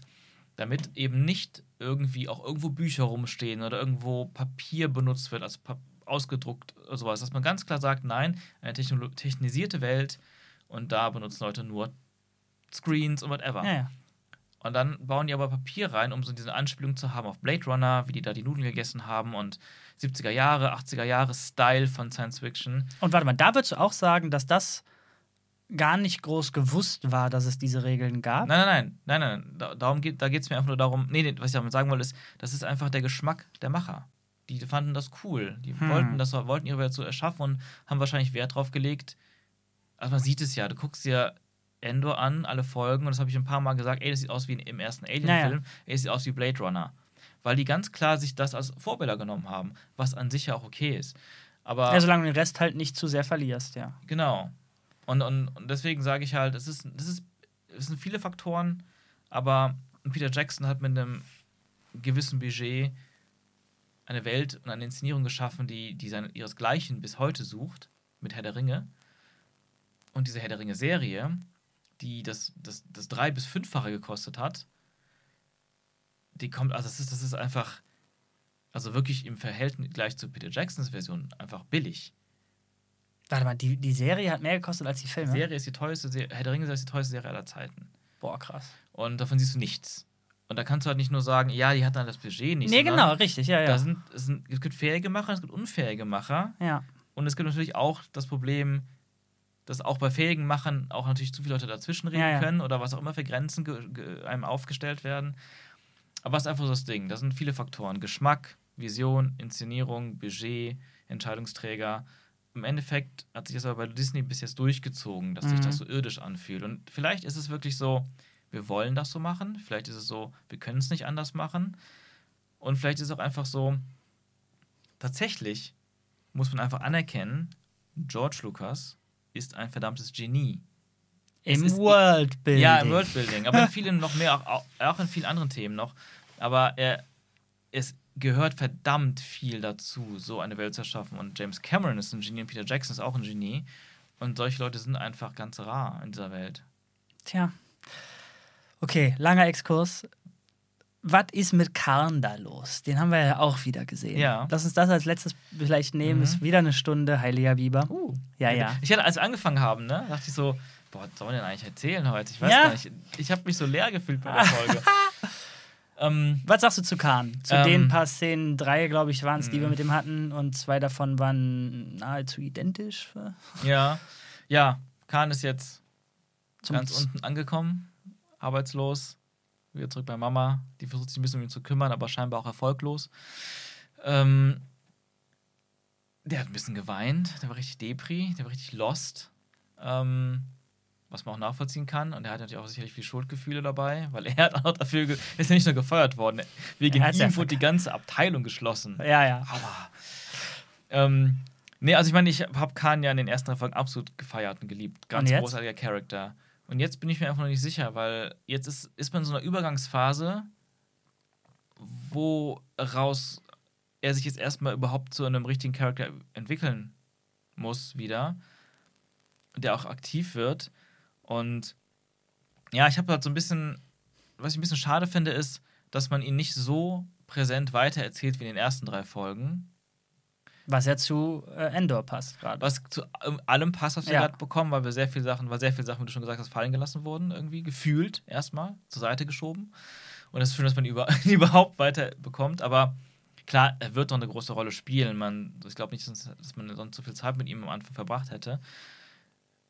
Damit eben nicht irgendwie auch irgendwo Bücher rumstehen oder irgendwo Papier benutzt wird, als pa ausgedruckt oder sowas. Dass man ganz klar sagt, nein, eine technisierte Welt und da benutzen Leute nur Screens und whatever. Ja, ja. Und dann bauen die aber Papier rein, um so diese Anspielung zu haben auf Blade Runner, wie die da die Nudeln gegessen haben und 70er Jahre, 80er Jahre Style von Science Fiction. Und warte mal, da würdest du auch sagen, dass das gar nicht groß gewusst war, dass es diese Regeln gab? Nein, nein, nein, nein, nein. Da, darum geht, da geht es mir einfach nur darum, nee, nee, was ich damit sagen wollte, ist, das ist einfach der Geschmack der Macher. Die fanden das cool. Die Hm. wollten das, wollten ihre Welt so erschaffen und haben wahrscheinlich Wert drauf gelegt. Also man sieht es ja, du guckst dir Endor an, alle Folgen, und das habe ich ein paar Mal gesagt, ey, das sieht aus wie im ersten Alien-Film, ey, das sieht aus wie Blade Runner. Weil die ganz klar sich das als Vorbilder genommen haben, was an sich ja auch okay ist. Aber Ja, solange du den Rest halt nicht zu sehr verlierst, ja. Genau. Und, und, und deswegen sage ich halt, es ist, das ist, es sind viele Faktoren, aber Peter Jackson hat mit einem gewissen Budget eine Welt und eine Inszenierung geschaffen, die, die seine, ihresgleichen bis heute sucht, mit Herr der Ringe. Und diese Herr der Ringe-Serie, die das, das, das drei- bis fünffache gekostet hat, die kommt, also das ist, das ist einfach, also wirklich im Verhältnis gleich zu Peter Jacksons Version einfach billig. Warte mal, die, die Serie hat mehr gekostet als die Die Filme? Serie ist die teuerste Serie, Herr der Ringe ist die teuerste Serie aller Zeiten. Boah, krass. Und davon siehst du nichts. Und da kannst du halt nicht nur sagen, ja, die hat dann das Budget nicht. nee, genau, richtig, ja, Da ja. sind, es, sind, es gibt fähige Macher, es gibt unfähige Macher. ja. Und es gibt natürlich auch das Problem, dass auch bei fähigen Machern auch natürlich zu viele Leute dazwischen reden Ja, ja. können oder was auch immer für Grenzen einem aufgestellt werden. Aber es ist einfach so das Ding. Da sind viele Faktoren. Geschmack, Vision, Inszenierung, Budget, Entscheidungsträger. Im Endeffekt hat sich das aber bei Disney bis jetzt durchgezogen, dass sich Mhm. das so irdisch anfühlt. Und vielleicht ist es wirklich so, wir wollen das so machen. Vielleicht ist es so, wir können es nicht anders machen. Und vielleicht ist es auch einfach so, tatsächlich muss man einfach anerkennen, George Lucas ist ein verdammtes Genie. Im Worldbuilding. Ja, im Worldbuilding, aber in vielen noch mehr, auch, auch in vielen anderen Themen noch. Aber er, es gehört verdammt viel dazu, so eine Welt zu erschaffen. Und James Cameron ist ein Genie und Peter Jackson ist auch ein Genie. Und solche Leute sind einfach ganz rar in dieser Welt. Tja. Okay, langer Exkurs. Was ist mit Karn da los? Den haben wir ja auch wieder gesehen. Ja. Lass uns das als letztes vielleicht nehmen. Mhm. Ist wieder eine Stunde, heiliger Biber. Uh. Ja, ja. Ich hatte, als wir angefangen haben, ne, dachte ich so, boah, was soll man denn eigentlich erzählen heute? Ich weiß Ja. gar nicht. Ich habe mich so leer gefühlt bei der Folge. ähm, Was sagst du zu Kahn? Zu Ähm, den paar Szenen, drei, glaube ich, waren es, die wir Mhm. mit ihm hatten. Und zwei davon waren nahezu identisch. ja, ja, Khan ist jetzt Zum ganz unten angekommen, arbeitslos, wieder zurück bei Mama. Die versucht sich ein bisschen um ihn zu kümmern, aber scheinbar auch erfolglos. Ähm, der hat ein bisschen geweint, der war richtig Depri, der war richtig lost. Ähm, was man auch nachvollziehen kann. Und er hat natürlich auch sicherlich viel Schuldgefühle dabei, weil er hat auch dafür, ist ja nicht nur gefeuert worden, wegen hat's ja ihm wurde die ganze Abteilung geschlossen. Ja, ja. Aua. Ähm, nee, also ich meine, ich habe Khan ja in den ersten Folgen absolut gefeiert und geliebt. Ganz Und großartiger Charakter. Und jetzt bin ich mir einfach noch nicht sicher, weil jetzt ist, ist man in so einer Übergangsphase, wo raus er sich jetzt erstmal überhaupt zu einem richtigen Charakter entwickeln muss wieder, der auch aktiv wird. Und ja, ich habe halt so ein bisschen, was ich ein bisschen schade finde, ist, dass man ihn nicht so präsent weitererzählt wie in den ersten drei Folgen. Was ja zu äh, Endor passt gerade. Was zu ähm, allem passt, was wir Ja. gerade bekommen, weil wir sehr viele Sachen, weil sehr viele Sachen, wie du schon gesagt hast, fallen gelassen wurden, irgendwie gefühlt erstmal zur Seite geschoben. Und es ist schön, dass man über, überhaupt weiter bekommt. Aber klar, er wird noch eine große Rolle spielen. Man, ich glaube nicht, dass dass man sonst so viel Zeit mit ihm am Anfang verbracht hätte.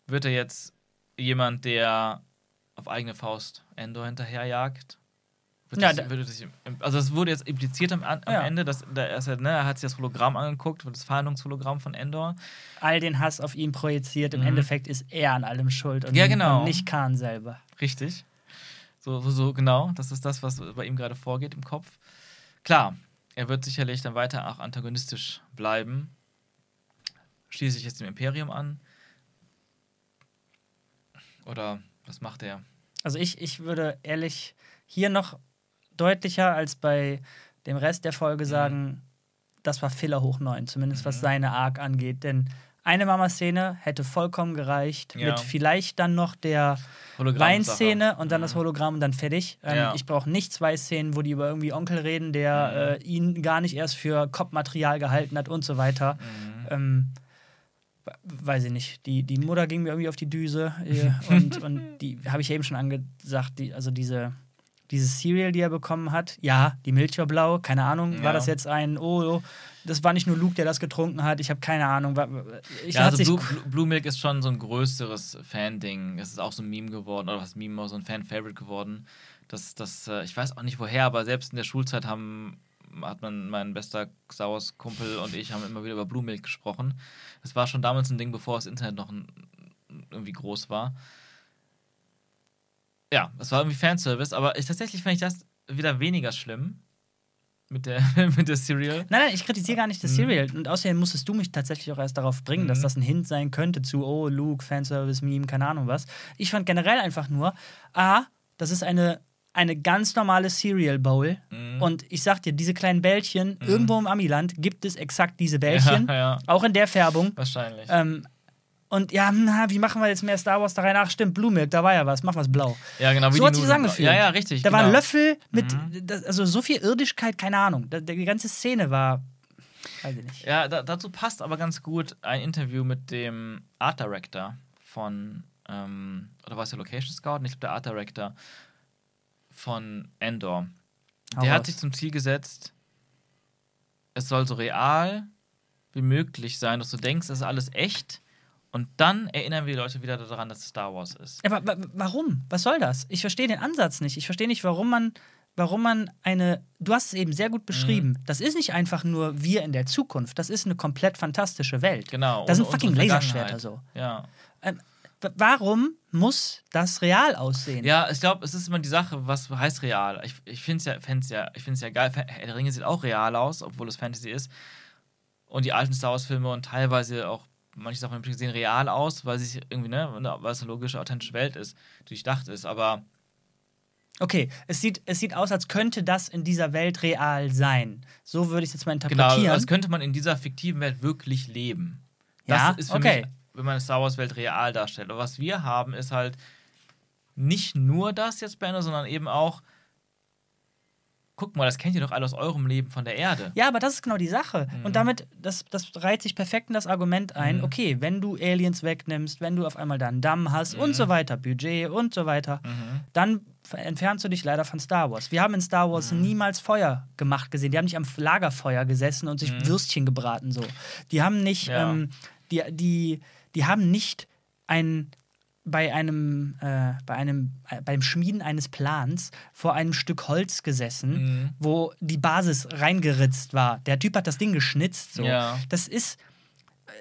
Wird er jetzt jemand, der auf eigene Faust Endor hinterherjagt? Wird Ja, das, da- wird im- also es wurde jetzt impliziert am, am Ja. Ende, dass da er, ne, er hat sich das Hologramm angeguckt, das Verhandlungshologramm von Endor. All den Hass auf ihn projiziert. Im Mhm. Endeffekt ist er an allem schuld und, Ja, genau. und nicht Kahn selber. Richtig. So, so, so, genau. Das ist das, was bei ihm gerade vorgeht im Kopf. Klar, er wird sicherlich dann weiter auch antagonistisch bleiben. Schließt sich jetzt dem Imperium an. Oder was macht er? Also ich, ich würde ehrlich hier noch deutlicher als bei dem Rest der Mhm. Folge sagen, das war Filler hoch 9, zumindest Mhm. was seine Arc angeht. Denn eine Mama-Szene hätte vollkommen gereicht, Ja. mit vielleicht dann noch der. Weinszene und dann Mhm. das Hologramm und dann fertig. Ähm, Ja. Ich brauche nicht zwei Szenen, wo die über irgendwie Onkel reden, der Mhm. äh, ihn gar nicht erst für Kopfmaterial gehalten hat und so weiter. Mhm. Ähm, we- weiß ich nicht. Die, die Mutter ging mir irgendwie auf die Düse äh, und, und die habe ich eben schon angesagt, die, also diese. Dieses Cereal, die er bekommen hat, ja, die Milch war blau, keine Ahnung. Ja. War das jetzt ein, oh, oh, das war nicht nur Luke, der das getrunken hat, ich habe keine Ahnung. Ich ja, also Blue, Blue- Milk ist schon so ein größeres Fan-Ding. Es ist auch so ein Meme geworden, oder was Meme auch so ein Fan-Favorite geworden. Das, das, äh, ich weiß auch nicht woher, aber selbst in der Schulzeit haben, hat man, mein bester Star Wars-Kumpel und ich haben immer wieder über Blue Milk gesprochen. Das war schon damals ein Ding, bevor das Internet noch irgendwie groß war. Ja, es war irgendwie Fanservice, aber ich, tatsächlich fand ich das wieder weniger schlimm mit der, mit der Cereal. Nein, nein, ich kritisiere gar nicht das Mhm. Serial. Und außerdem musstest du mich tatsächlich auch erst darauf bringen, dass Mhm. das ein Hint sein könnte zu, oh, Luke, Fanservice, Meme, keine Ahnung was. Ich fand generell einfach nur, A, das ist eine, eine ganz normale Cereal Bowl. Mhm. Und ich sag dir, diese kleinen Bällchen, irgendwo im Amiland gibt es exakt diese Bällchen. Ja, ja. Auch in der Färbung. Wahrscheinlich. Ähm, und ja, na, wie machen wir jetzt mehr Star Wars da rein? Ach, stimmt, Blue Milk, da war ja was. Mach was blau. ja, genau. wie so hat sich das angefühlt. Ja, ja, richtig. Da genau. war ein Löffel mit, Mhm. das, also so viel Irdischkeit, keine Ahnung. Da, die ganze Szene war, weiß ich nicht. Ja, da, dazu passt aber ganz gut ein Interview mit dem Art Director von, ähm, oder war es der Location Scout? Ich glaube, der Art Director von Endor. Hau Der raus. hat sich zum Ziel gesetzt, es soll so real wie möglich sein, dass du denkst, es ist alles echt. Und dann erinnern wir die Leute wieder daran, dass es Star Wars ist. Aber wa- warum? Was soll das? Ich verstehe den Ansatz nicht. Ich verstehe nicht, warum man, warum man eine. Du hast es eben sehr gut beschrieben. Mhm. Das ist nicht einfach nur wir in der Zukunft. Das ist eine komplett fantastische Welt. Genau. Da sind fucking Laserschwerter so. Ja. Ähm, wa- warum muss das real aussehen? Ja, ich glaube, es ist immer die Sache, was heißt real. Ich, ich finde es ja, ja, ich find's ja geil. Der Ringe sieht auch real aus, obwohl es Fantasy ist. Und die alten Star Wars-Filme und teilweise auch manche Sachen sehen real aus, weil sich irgendwie, ne, weil es eine logische, authentische Welt ist, die durchdacht ist. Aber Okay, es sieht, es sieht aus, als könnte das in dieser Welt real sein. So würde ich es jetzt mal genau, interpretieren. das könnte man in dieser fiktiven Welt wirklich leben. Das Ja, ist für okay. mich, wenn man eine Star Wars-Welt real darstellt. Aber was wir haben, ist halt nicht nur das jetzt Ende, sondern eben auch, guck mal, das kennt ihr doch alle aus eurem Leben von der Erde. Ja, aber das ist genau die Sache. Und damit, das, das reiht sich perfekt in das Argument ein, Mhm. okay, wenn du Aliens wegnimmst, wenn du auf einmal da einen Damm hast und so weiter, Budget und so weiter, Mhm. dann entfernst du dich leider von Star Wars. Wir haben in Star Wars Mhm. niemals Feuer gemacht gesehen. Die haben nicht am Lagerfeuer gesessen und sich Mhm. Würstchen gebraten so. Die haben nicht, Ja. ähm, die, die, die haben nicht ein bei einem, äh, bei einem, äh, beim Schmieden eines Plans vor einem Stück Holz gesessen, Mhm. wo die Basis reingeritzt war. Der Typ hat das Ding geschnitzt. So. Ja. Das ist.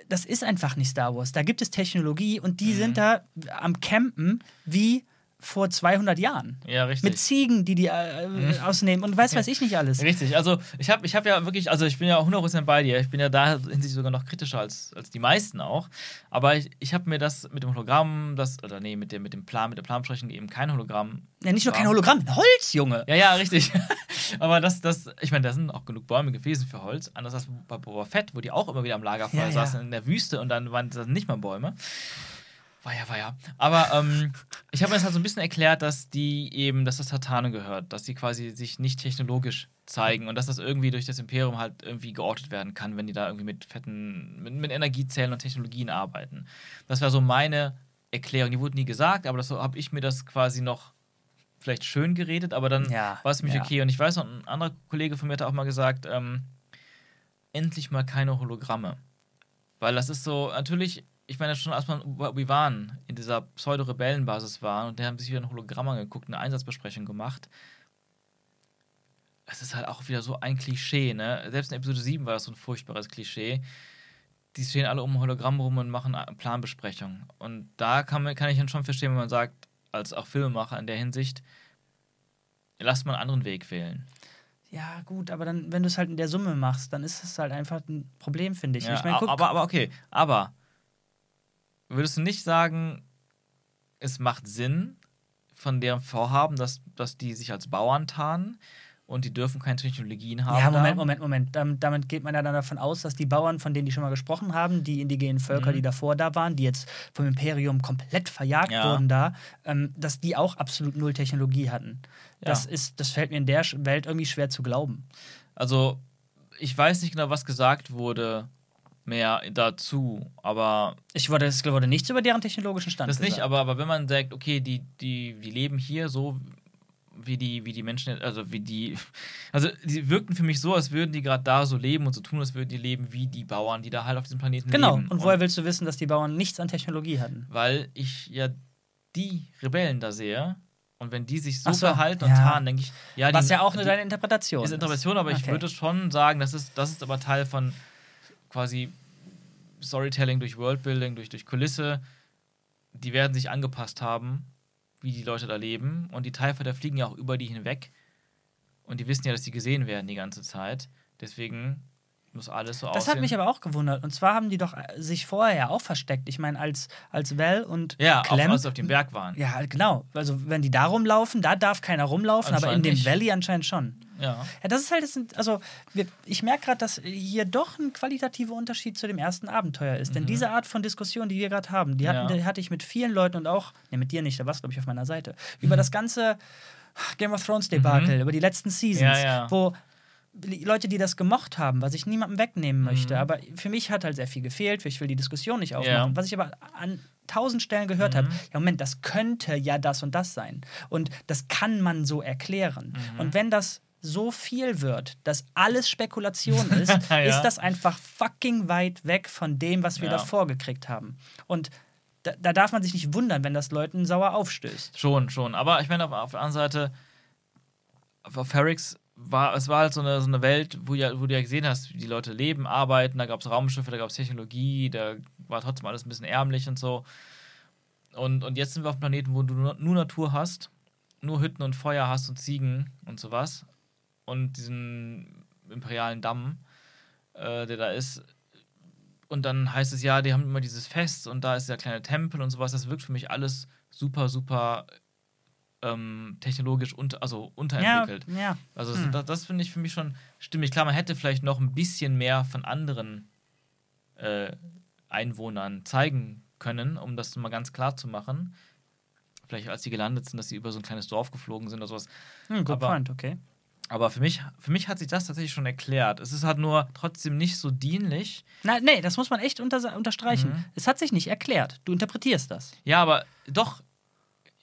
Das ist einfach nicht Star Wars. Da gibt es Technologie und die Mhm. sind da am Campen wie vor 200 Jahren. Ja, richtig. Mhm. Mit Ziegen, die die äh, ausnehmen und weiß, weiß ich nicht alles. Richtig, also ich habe ich hab ja wirklich, also ich bin ja 100% bei dir. Ich bin ja da hinsichtlich sogar noch kritischer als, als die meisten auch. Aber ich, ich habe mir das mit dem Hologramm, das, oder nee, mit dem, mit dem Plan, mit der Planbesprechung, eben kein Hologramm. Ja, nicht nur kein. Hologramm, Holz, Junge. Ja, ja, richtig. Aber das, das, ich meine, da sind auch genug Bäume gewesen für Holz. Anders als bei Boba Fett, wo die auch immer wieder am Lagerfeuer Ja, ja. saßen in der Wüste und dann waren das nicht mal Bäume. War ja, war ja. Aber ähm, ich habe mir das halt so ein bisschen erklärt, dass die eben, dass das Tatane gehört, dass die quasi sich nicht technologisch zeigen und dass das irgendwie durch das Imperium halt irgendwie geortet werden kann, wenn die da irgendwie mit fetten, mit, mit Energiezellen und Technologien arbeiten. Das war so meine Erklärung. Die wurde nie gesagt, aber das so habe ich mir das quasi noch vielleicht schön geredet, aber dann Ja, war es mich ja. okay. Und ich weiß noch, ein anderer Kollege von mir hat auch mal gesagt, ähm, endlich mal keine Hologramme. Weil das ist so, natürlich, ich meine schon, als man Obi-Wan in dieser Pseudo-Rebellenbasis war und der haben sich wieder ein Hologramm angeguckt, eine Einsatzbesprechung gemacht. Es ist halt auch wieder so ein Klischee, ne? Selbst in Episode 7 war das so ein furchtbares Klischee. Die stehen alle um ein Hologramm rum und machen eine Planbesprechung. Und da kann, man, kann ich dann schon verstehen, wenn man sagt, als auch Filmemacher in der Hinsicht, lasst mal einen anderen Weg wählen. Ja, gut, aber dann, wenn du es halt in der Summe machst, dann ist es halt einfach ein Problem, finde ich. Ja, ich mein, guck, aber, aber okay, aber würdest du nicht sagen, es macht Sinn von deren Vorhaben, dass, dass die sich als Bauern tarnen und die dürfen keine Technologien haben. Ja, Moment. Moment, Moment. Damit, damit geht man ja dann davon aus, dass die Bauern, von denen die schon mal gesprochen haben, die indigenen Völker, Mhm. die davor da waren, die jetzt vom Imperium komplett verjagt Ja. wurden da, ähm, dass die auch absolut null Technologie hatten. Das, Ja. ist, das fällt mir in der Welt irgendwie schwer zu glauben. Also, ich weiß nicht genau, was gesagt wurde mehr dazu, aber Ich wurde, es wurde nichts über deren technologischen Stand das nicht, gesagt. aber, aber wenn man sagt, okay, die, die, die leben hier so wie die, wie die Menschen, also wie die, also die wirkten für mich so, als würden die gerade da so leben und so tun, als würden die leben wie die Bauern, die da halt auf diesem Planeten Genau. leben. Und woher willst du wissen, dass die Bauern nichts an Technologie hatten? weil ich ja die Rebellen da sehe und wenn die sich so, so, verhalten und ja. tarnen, denke ich, ja, Was die, ja auch die, deine Interpretation ist Interpretation, aber ich Okay. würde schon sagen, das ist, das ist aber Teil von quasi Storytelling durch Worldbuilding, durch, durch Kulisse. Die werden sich angepasst haben, wie die Leute da leben. Und die TIE fliegen ja auch über die hinweg. Und die wissen ja, dass die gesehen werden die ganze Zeit. Deswegen muss alles so Das aussehen. hat mich aber auch gewundert. Und zwar haben die doch äh, sich vorher ja auch versteckt. Ich meine, als, als Val und ja, Clem. auch als auf dem Berg waren. ja, genau. Also, wenn die da rumlaufen, da darf keiner rumlaufen, aber in dem nicht. Valley anscheinend schon. Ja. Ja, das ist halt, das sind, also wir, ich merke gerade, dass hier doch ein qualitativer Unterschied zu dem ersten Abenteuer ist. Denn diese Art von Diskussion, die wir gerade haben, die, hatten, Mhm. Ja. die hatte ich mit vielen Leuten und auch, ne, mit dir nicht, da warst glaube ich auf meiner Seite, über das ganze Game of Thrones Debakel, über die letzten Seasons, Mhm. Ja, ja. wo Leute, die das gemocht haben, was ich niemandem wegnehmen möchte, Mhm. aber für mich hat halt sehr viel gefehlt, ich will die Diskussion nicht aufmachen. Ja. Was ich aber an tausend Stellen gehört Mhm. habe, ja Moment, das könnte ja das und das sein. Und das kann man so erklären. Mhm. Und wenn das so viel wird, dass alles Spekulation ist, Ja. ist das einfach fucking weit weg von dem, was wir Ja. davor gekriegt haben. Und da, da darf man sich nicht wundern, wenn das Leuten sauer aufstößt. Schon, schon. Aber ich meine, auf, auf der anderen Seite, auf, Ferrix war, es war halt so eine, so eine Welt, wo, ja, wo du ja gesehen hast, wie die Leute leben, arbeiten, da gab es Raumschiffe, da gab es Technologie, da war trotzdem alles ein bisschen ärmlich und so. Und, und jetzt sind wir auf einem Planeten, wo du nur, nur Natur hast, nur Hütten und Feuer hast und Ziegen und sowas. Und diesen imperialen Damm, äh, der da ist. Und dann heißt es ja, die haben immer dieses Fest und da ist der kleine Tempel und sowas. Das wirkt für mich alles super, super ähm, technologisch unter, also unterentwickelt. Ja, ja. Also Hm. das, das finde ich für mich schon stimmig. Klar, man hätte vielleicht noch ein bisschen mehr von anderen äh, Einwohnern zeigen können, um das mal ganz klar zu machen. Vielleicht als sie gelandet sind, dass sie über so ein kleines Dorf geflogen sind oder sowas. Hm, good Aber- point, okay. Aber für mich, für mich hat sich das tatsächlich schon erklärt. Es ist halt nur trotzdem nicht so dienlich. Na, nee, das muss man echt unter, unterstreichen. Mhm. Es hat sich nicht erklärt. Du interpretierst das. Ja, aber doch,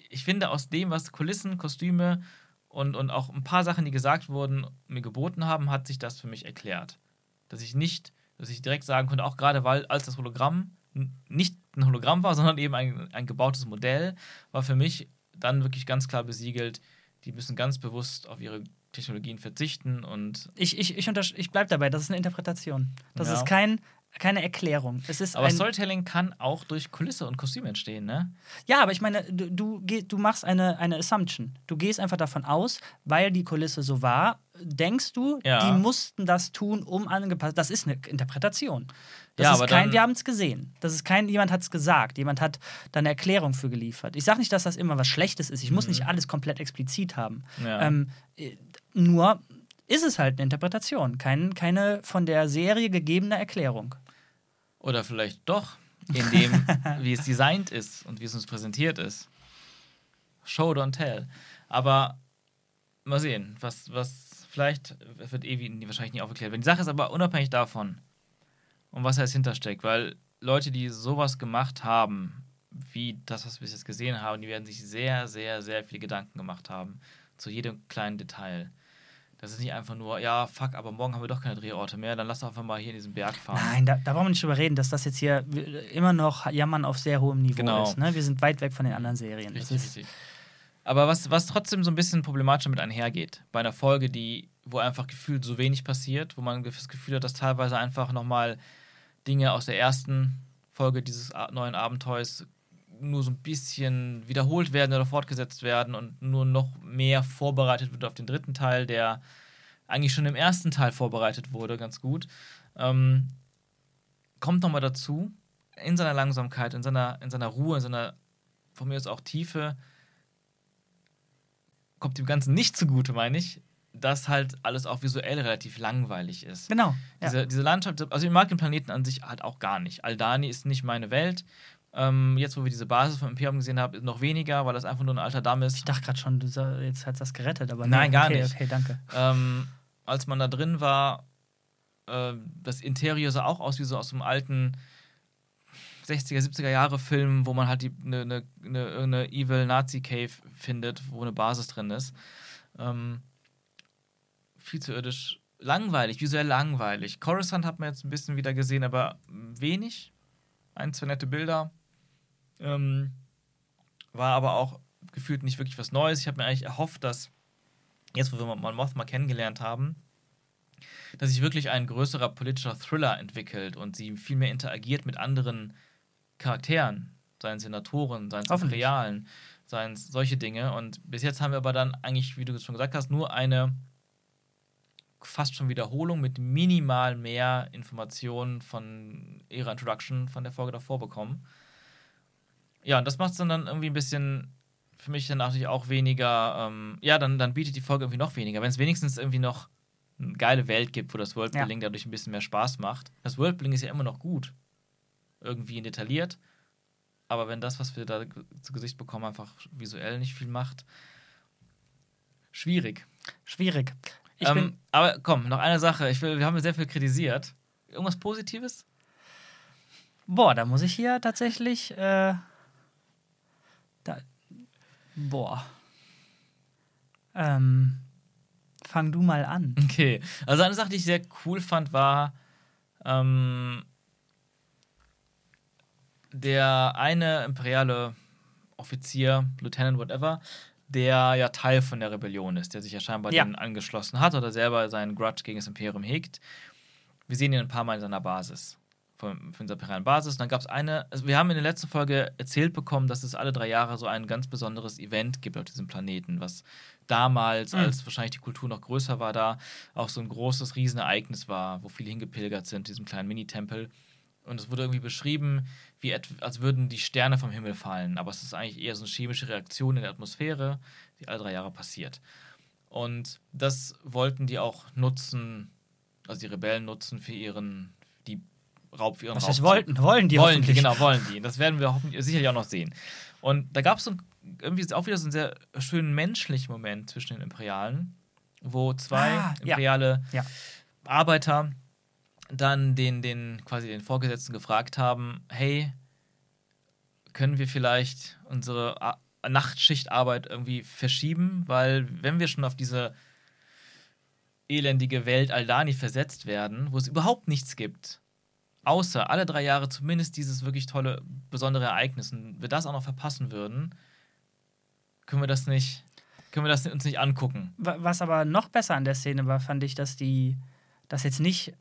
ich finde aus dem, was Kulissen, Kostüme und, und auch ein paar Sachen, die gesagt wurden, mir geboten haben, hat sich das für mich erklärt. Dass ich nicht, dass ich direkt sagen konnte, auch gerade weil als das Hologramm nicht ein Hologramm war, sondern eben ein, ein gebautes Modell, war für mich dann wirklich ganz klar besiegelt, die müssen ganz bewusst auf ihre Technologien verzichten und Ich, ich, ich, untersch- ich bleibe dabei, das ist eine Interpretation. Das Ja. ist kein, keine Erklärung. Es ist aber ein, Storytelling kann auch durch Kulisse und Kostüm entstehen, ne? Ja, aber ich meine, du, du, du machst eine, eine Assumption. Du gehst einfach davon aus, weil die Kulisse so war, denkst du, Ja. die mussten das tun, um angepasst. Das ist eine Interpretation. Das Ja, ist aber kein, dann- wir haben es gesehen. Das ist kein, jemand hat es gesagt. Jemand hat da eine Erklärung für geliefert. Ich sage nicht, dass das immer was Schlechtes ist. Ich muss nicht alles komplett explizit haben. Mhm. Ja. Ähm, äh, nur ist es halt eine Interpretation, kein, keine von der Serie gegebene Erklärung. Oder vielleicht doch, in dem, wie es designt ist und wie es uns präsentiert ist. Show, don't tell. Aber mal sehen, was, was vielleicht wird wie- wahrscheinlich nie aufgeklärt werden. Die Sache ist aber unabhängig davon, um was jetzt hintersteckt, weil Leute, die sowas gemacht haben, wie das, was wir bis jetzt gesehen haben, die werden sich sehr, sehr, sehr viele Gedanken gemacht haben zu jedem kleinen Detail. Das ist nicht einfach nur, ja, fuck, aber morgen haben wir doch keine Drehorte mehr, dann lass doch einfach mal hier in diesen Berg fahren. Nein, da, da brauchen wir nicht drüber reden, dass das jetzt hier immer noch Jammern auf sehr hohem Niveau Genau. ist. Ne? Wir sind weit weg von den anderen Serien. Das Richtig, ist, richtig. Aber was, was trotzdem so ein bisschen problematisch damit einhergeht, bei einer Folge, die, wo einfach gefühlt so wenig passiert, wo man das Gefühl hat, dass teilweise einfach nochmal Dinge aus der ersten Folge dieses neuen Abenteuers nur so ein bisschen wiederholt werden oder fortgesetzt werden und nur noch mehr vorbereitet wird auf den dritten Teil, der eigentlich schon im ersten Teil vorbereitet wurde, ganz gut. Ähm, kommt nochmal dazu, in seiner Langsamkeit, in seiner, in seiner Ruhe, in seiner von mir aus auch Tiefe, kommt dem Ganzen nicht zugute, meine ich, dass halt alles auch visuell relativ langweilig ist. Genau. Ja. Diese, diese Landschaft, also ich mag den Planeten an sich halt auch gar nicht. Aldani ist nicht meine Welt. Ähm, jetzt, wo wir diese Basis vom Imperium gesehen haben, noch weniger, weil das einfach nur ein alter Damm ist. Ich dachte gerade schon, du jetzt hat das gerettet, aber Nein, nee, gar okay, nicht. Okay, danke. Ähm, als man da drin war, äh, das Interieur sah auch aus wie so aus einem alten 60er, 70er Jahre Film, wo man halt eine ne, ne, irgendeine Evil Nazi Cave findet, wo eine Basis drin ist. Ähm, viel zu irdisch. Langweilig, visuell langweilig. Coruscant hat man jetzt ein bisschen wieder gesehen, aber wenig. Ein, zwei nette Bilder. Ähm, war aber auch gefühlt nicht wirklich was Neues. Ich habe mir eigentlich erhofft, dass jetzt, wo wir Mon Mothma kennengelernt haben, dass sich wirklich ein größerer politischer Thriller entwickelt und sie viel mehr interagiert mit anderen Charakteren, seien es Senatoren, seien es. Imperialen, seien es solche Dinge. Und bis jetzt haben wir aber dann eigentlich, wie du es schon gesagt hast, nur eine fast schon Wiederholung mit minimal mehr Informationen von ihrer Introduction von der Folge davor bekommen. Ja, und das macht es dann, dann irgendwie ein bisschen für mich dann natürlich auch weniger, ähm, ja, dann, dann bietet die Folge irgendwie noch weniger. Wenn es wenigstens irgendwie noch eine geile Welt gibt, wo das Worldbuilding dadurch ein bisschen mehr Spaß macht. Das Worldbuilding ist ja immer noch gut. Irgendwie detailliert. Aber wenn das, was wir da zu Gesicht bekommen, einfach visuell nicht viel macht, schwierig. Schwierig. Ich ähm, bin, aber komm, noch eine Sache. Ich will, wir haben sehr viel kritisiert. Irgendwas Positives? boah, da muss ich hier tatsächlich, äh, boah. Ähm, fang du mal an. Okay. Also eine Sache, die ich sehr cool fand, war ähm, der eine imperiale Offizier, Lieutenant, whatever, der ja Teil von der Rebellion ist, der sich ja scheinbar Ja. denen angeschlossen hat oder selber seinen Grudge gegen das Imperium hegt. Wir sehen ihn ein paar Mal in seiner Basis, von, von dieser imperialen Basis. Und dann gab es eine, also wir haben in der letzten Folge erzählt bekommen, dass es alle drei Jahre so ein ganz besonderes Event gibt auf diesem Planeten, was damals, Mhm. als wahrscheinlich die Kultur noch größer war, da auch so ein großes Riesenereignis war, wo viele hingepilgert sind, diesem kleinen Mini-Tempel. Und es wurde irgendwie beschrieben, wie als würden die Sterne vom Himmel fallen. Aber es ist eigentlich eher so eine chemische Reaktion in der Atmosphäre, die alle drei Jahre passiert. Und das wollten die auch nutzen, also die Rebellen nutzen für ihren, die Raub für ihren Was Raubzug. wollten? Wollen die wollen die, genau, wollen die. Das werden wir hoffentlich sicherlich auch noch sehen. Und da gab es so irgendwie auch wieder so einen sehr schönen menschlichen Moment zwischen den Imperialen, wo zwei Ah, ja. imperiale Ja. Arbeiter dann den, den quasi den Vorgesetzten gefragt haben, hey, können wir vielleicht unsere A Nachtschichtarbeit irgendwie verschieben? Weil wenn wir schon auf diese elendige Welt Aldani versetzt werden, wo es überhaupt nichts gibt, außer alle drei Jahre zumindest dieses wirklich tolle, besondere Ereignis, und wir das auch noch verpassen würden, können wir das nicht, können wir das uns nicht angucken. Wa- Was aber noch besser an der Szene war, fand ich, dass die das jetzt nicht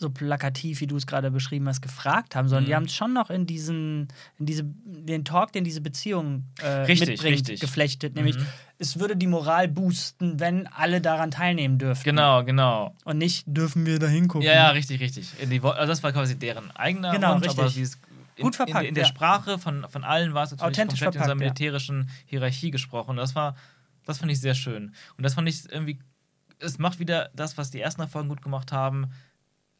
so plakativ, wie du es gerade beschrieben hast, gefragt haben, sondern Mhm. die haben es schon noch in diesen, in diese, den Talk, den diese Beziehung äh, Richtig, mitbringt, richtig. geflechtet. Nämlich, Mhm. es würde die Moral boosten, wenn alle daran teilnehmen dürfen. Genau, genau. Und nicht, dürfen wir da hingucken. Ja, ja, richtig, richtig. In die, also das war quasi deren eigener Genau, Wunsch, aber richtig. dieses in, Gut verpackt, in, in der ja. Sprache von, von allen war es natürlich Authentisch komplett in verpackt, dieser ja. militärischen Hierarchie gesprochen. Das war, das fand ich sehr schön. Und das fand ich irgendwie, es macht wieder das, was die ersten Erfolge gut gemacht haben.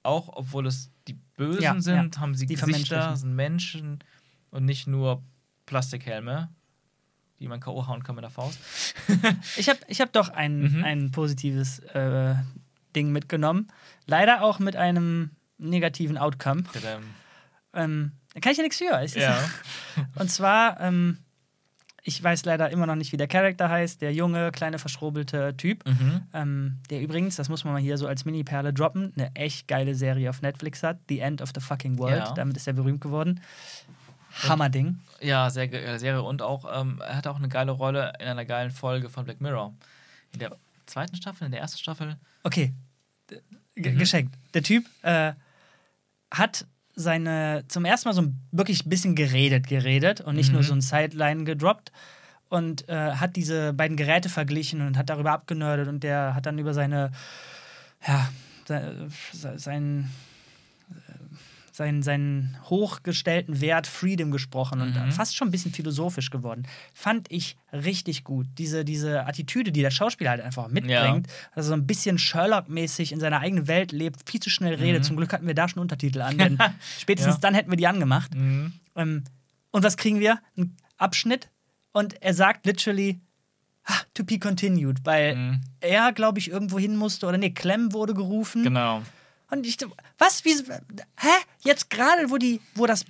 Auch obwohl es die Bösen Ja, sind, ja. haben sie Die Gesichter, sind Menschen und nicht nur Plastikhelme, die man K.O. hauen kann mit der Faust. Ich habe ich hab doch ein, Mhm. ein positives äh, Ding mitgenommen. Leider auch mit einem negativen Outcome. Ähm, da kann ich ja nichts für. Ja. Und zwar, ähm, ich weiß leider immer noch nicht, wie der Charakter heißt, der junge, kleine, verschrobelte Typ. mhm. Ähm, der übrigens, das muss man mal hier so als Mini-Perle droppen, eine echt geile Serie auf Netflix hat. The End of the Fucking World. Ja. Damit ist er berühmt geworden. Hammerding. Ja, sehr geile Serie. Und auch, ähm, er hatte auch eine geile Rolle in einer geilen Folge von Black Mirror. In der zweiten Staffel, in der ersten Staffel. Okay. G Mhm. Geschenkt. Der Typ äh, hat seine zum ersten Mal so ein wirklich bisschen geredet, geredet und nicht nur Mhm. so ein Sideline gedroppt und äh, hat diese beiden Geräte verglichen und hat darüber abgenördet und der hat dann über seine, ja, se- se- sein, seinen, seinen hochgestellten Wert Freedom gesprochen und Mhm. fast schon ein bisschen philosophisch geworden. Fand ich richtig gut. Diese, diese Attitüde, die der Schauspieler halt einfach mitbringt, also so ein bisschen Sherlock-mäßig in seiner eigenen Welt lebt, viel zu schnell redet. Zum Glück hatten wir da schon Untertitel an, denn spätestens Mhm. Ja. dann hätten wir die angemacht. Mhm. Ähm, und was kriegen wir? Ein Abschnitt und er sagt literally "Ah, to be continued, weil Mhm. er, glaube ich, irgendwo hin musste oder nee, Clem wurde gerufen. Genau. Und ich, was, wie, hä? Jetzt gerade, wo die, wo das,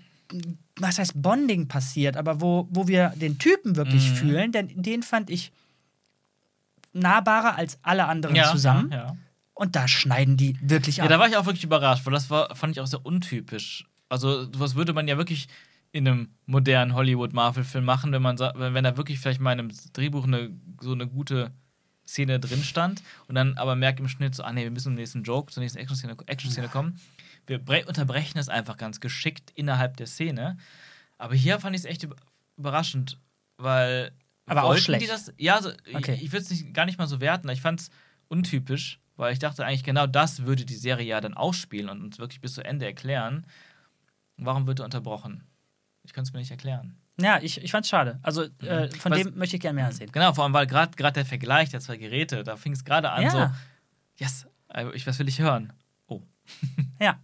was heißt Bonding passiert, aber wo, wo wir den Typen wirklich Mhm. fühlen, denn den fand ich nahbarer als alle anderen Ja, zusammen. Ja, ja. Und da schneiden die wirklich ja, ab. da war ich auch wirklich überrascht, weil das war, fand ich auch sehr untypisch. Also, was würde man ja wirklich in einem modernen Hollywood-Marvel-Film machen, wenn man wenn da wirklich vielleicht mal in einem Drehbuch eine, so eine gute Szene drin stand und dann aber merkt im Schnitt so, ah nee, wir müssen zum nächsten Joke, zur nächsten Action-Szene Action kommen. Wir bre- unterbrechen es einfach ganz geschickt innerhalb der Szene. Aber hier fand ich es echt über- überraschend, weil Aber auch schlecht. die das? Ja, also, Okay. ich, ich würde es nicht, gar nicht mal so werten. Ich fand es untypisch, weil ich dachte eigentlich genau das würde die Serie ja dann ausspielen und uns wirklich bis zu Ende erklären. Warum wird er unterbrochen? Ich kann es mir nicht erklären. Ja, ich, ich fand's schade. Also äh, von Was- dem möchte ich gerne mehr sehen. Genau, vor allem, weil gerade der Vergleich der zwei Geräte, da fing es gerade an Ja. so, yes, äh, ich, was will ich hören? Oh. Ja.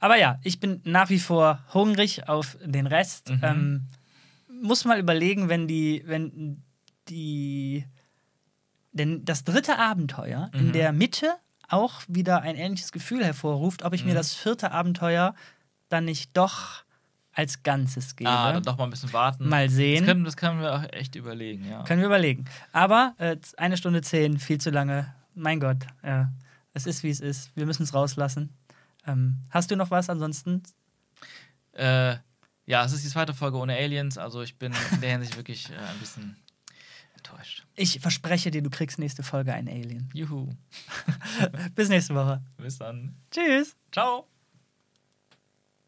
Aber ja, ich bin nach wie vor hungrig auf den Rest. Mhm. Ähm, muss mal überlegen, wenn die, wenn die, denn das dritte Abenteuer in Mhm. der Mitte auch wieder ein ähnliches Gefühl hervorruft, ob ich mir Mhm. das vierte Abenteuer dann nicht doch als Ganzes gebe. Ah, dann doch mal ein bisschen warten. Mal sehen. Das können, das können wir auch echt überlegen, ja. Können wir überlegen. Aber äh, eine Stunde zehn, viel zu lange. Mein Gott, ja. Es ist, wie es ist. Wir müssen es rauslassen. Ähm, hast du noch was ansonsten? Äh, ja, es ist die zweite Folge ohne Aliens, also ich bin in der Hinsicht wirklich äh, ein bisschen enttäuscht. Ich verspreche dir, du kriegst nächste Folge ein Alien. Juhu. Bis nächste Woche. Bis dann. Tschüss. Ciao.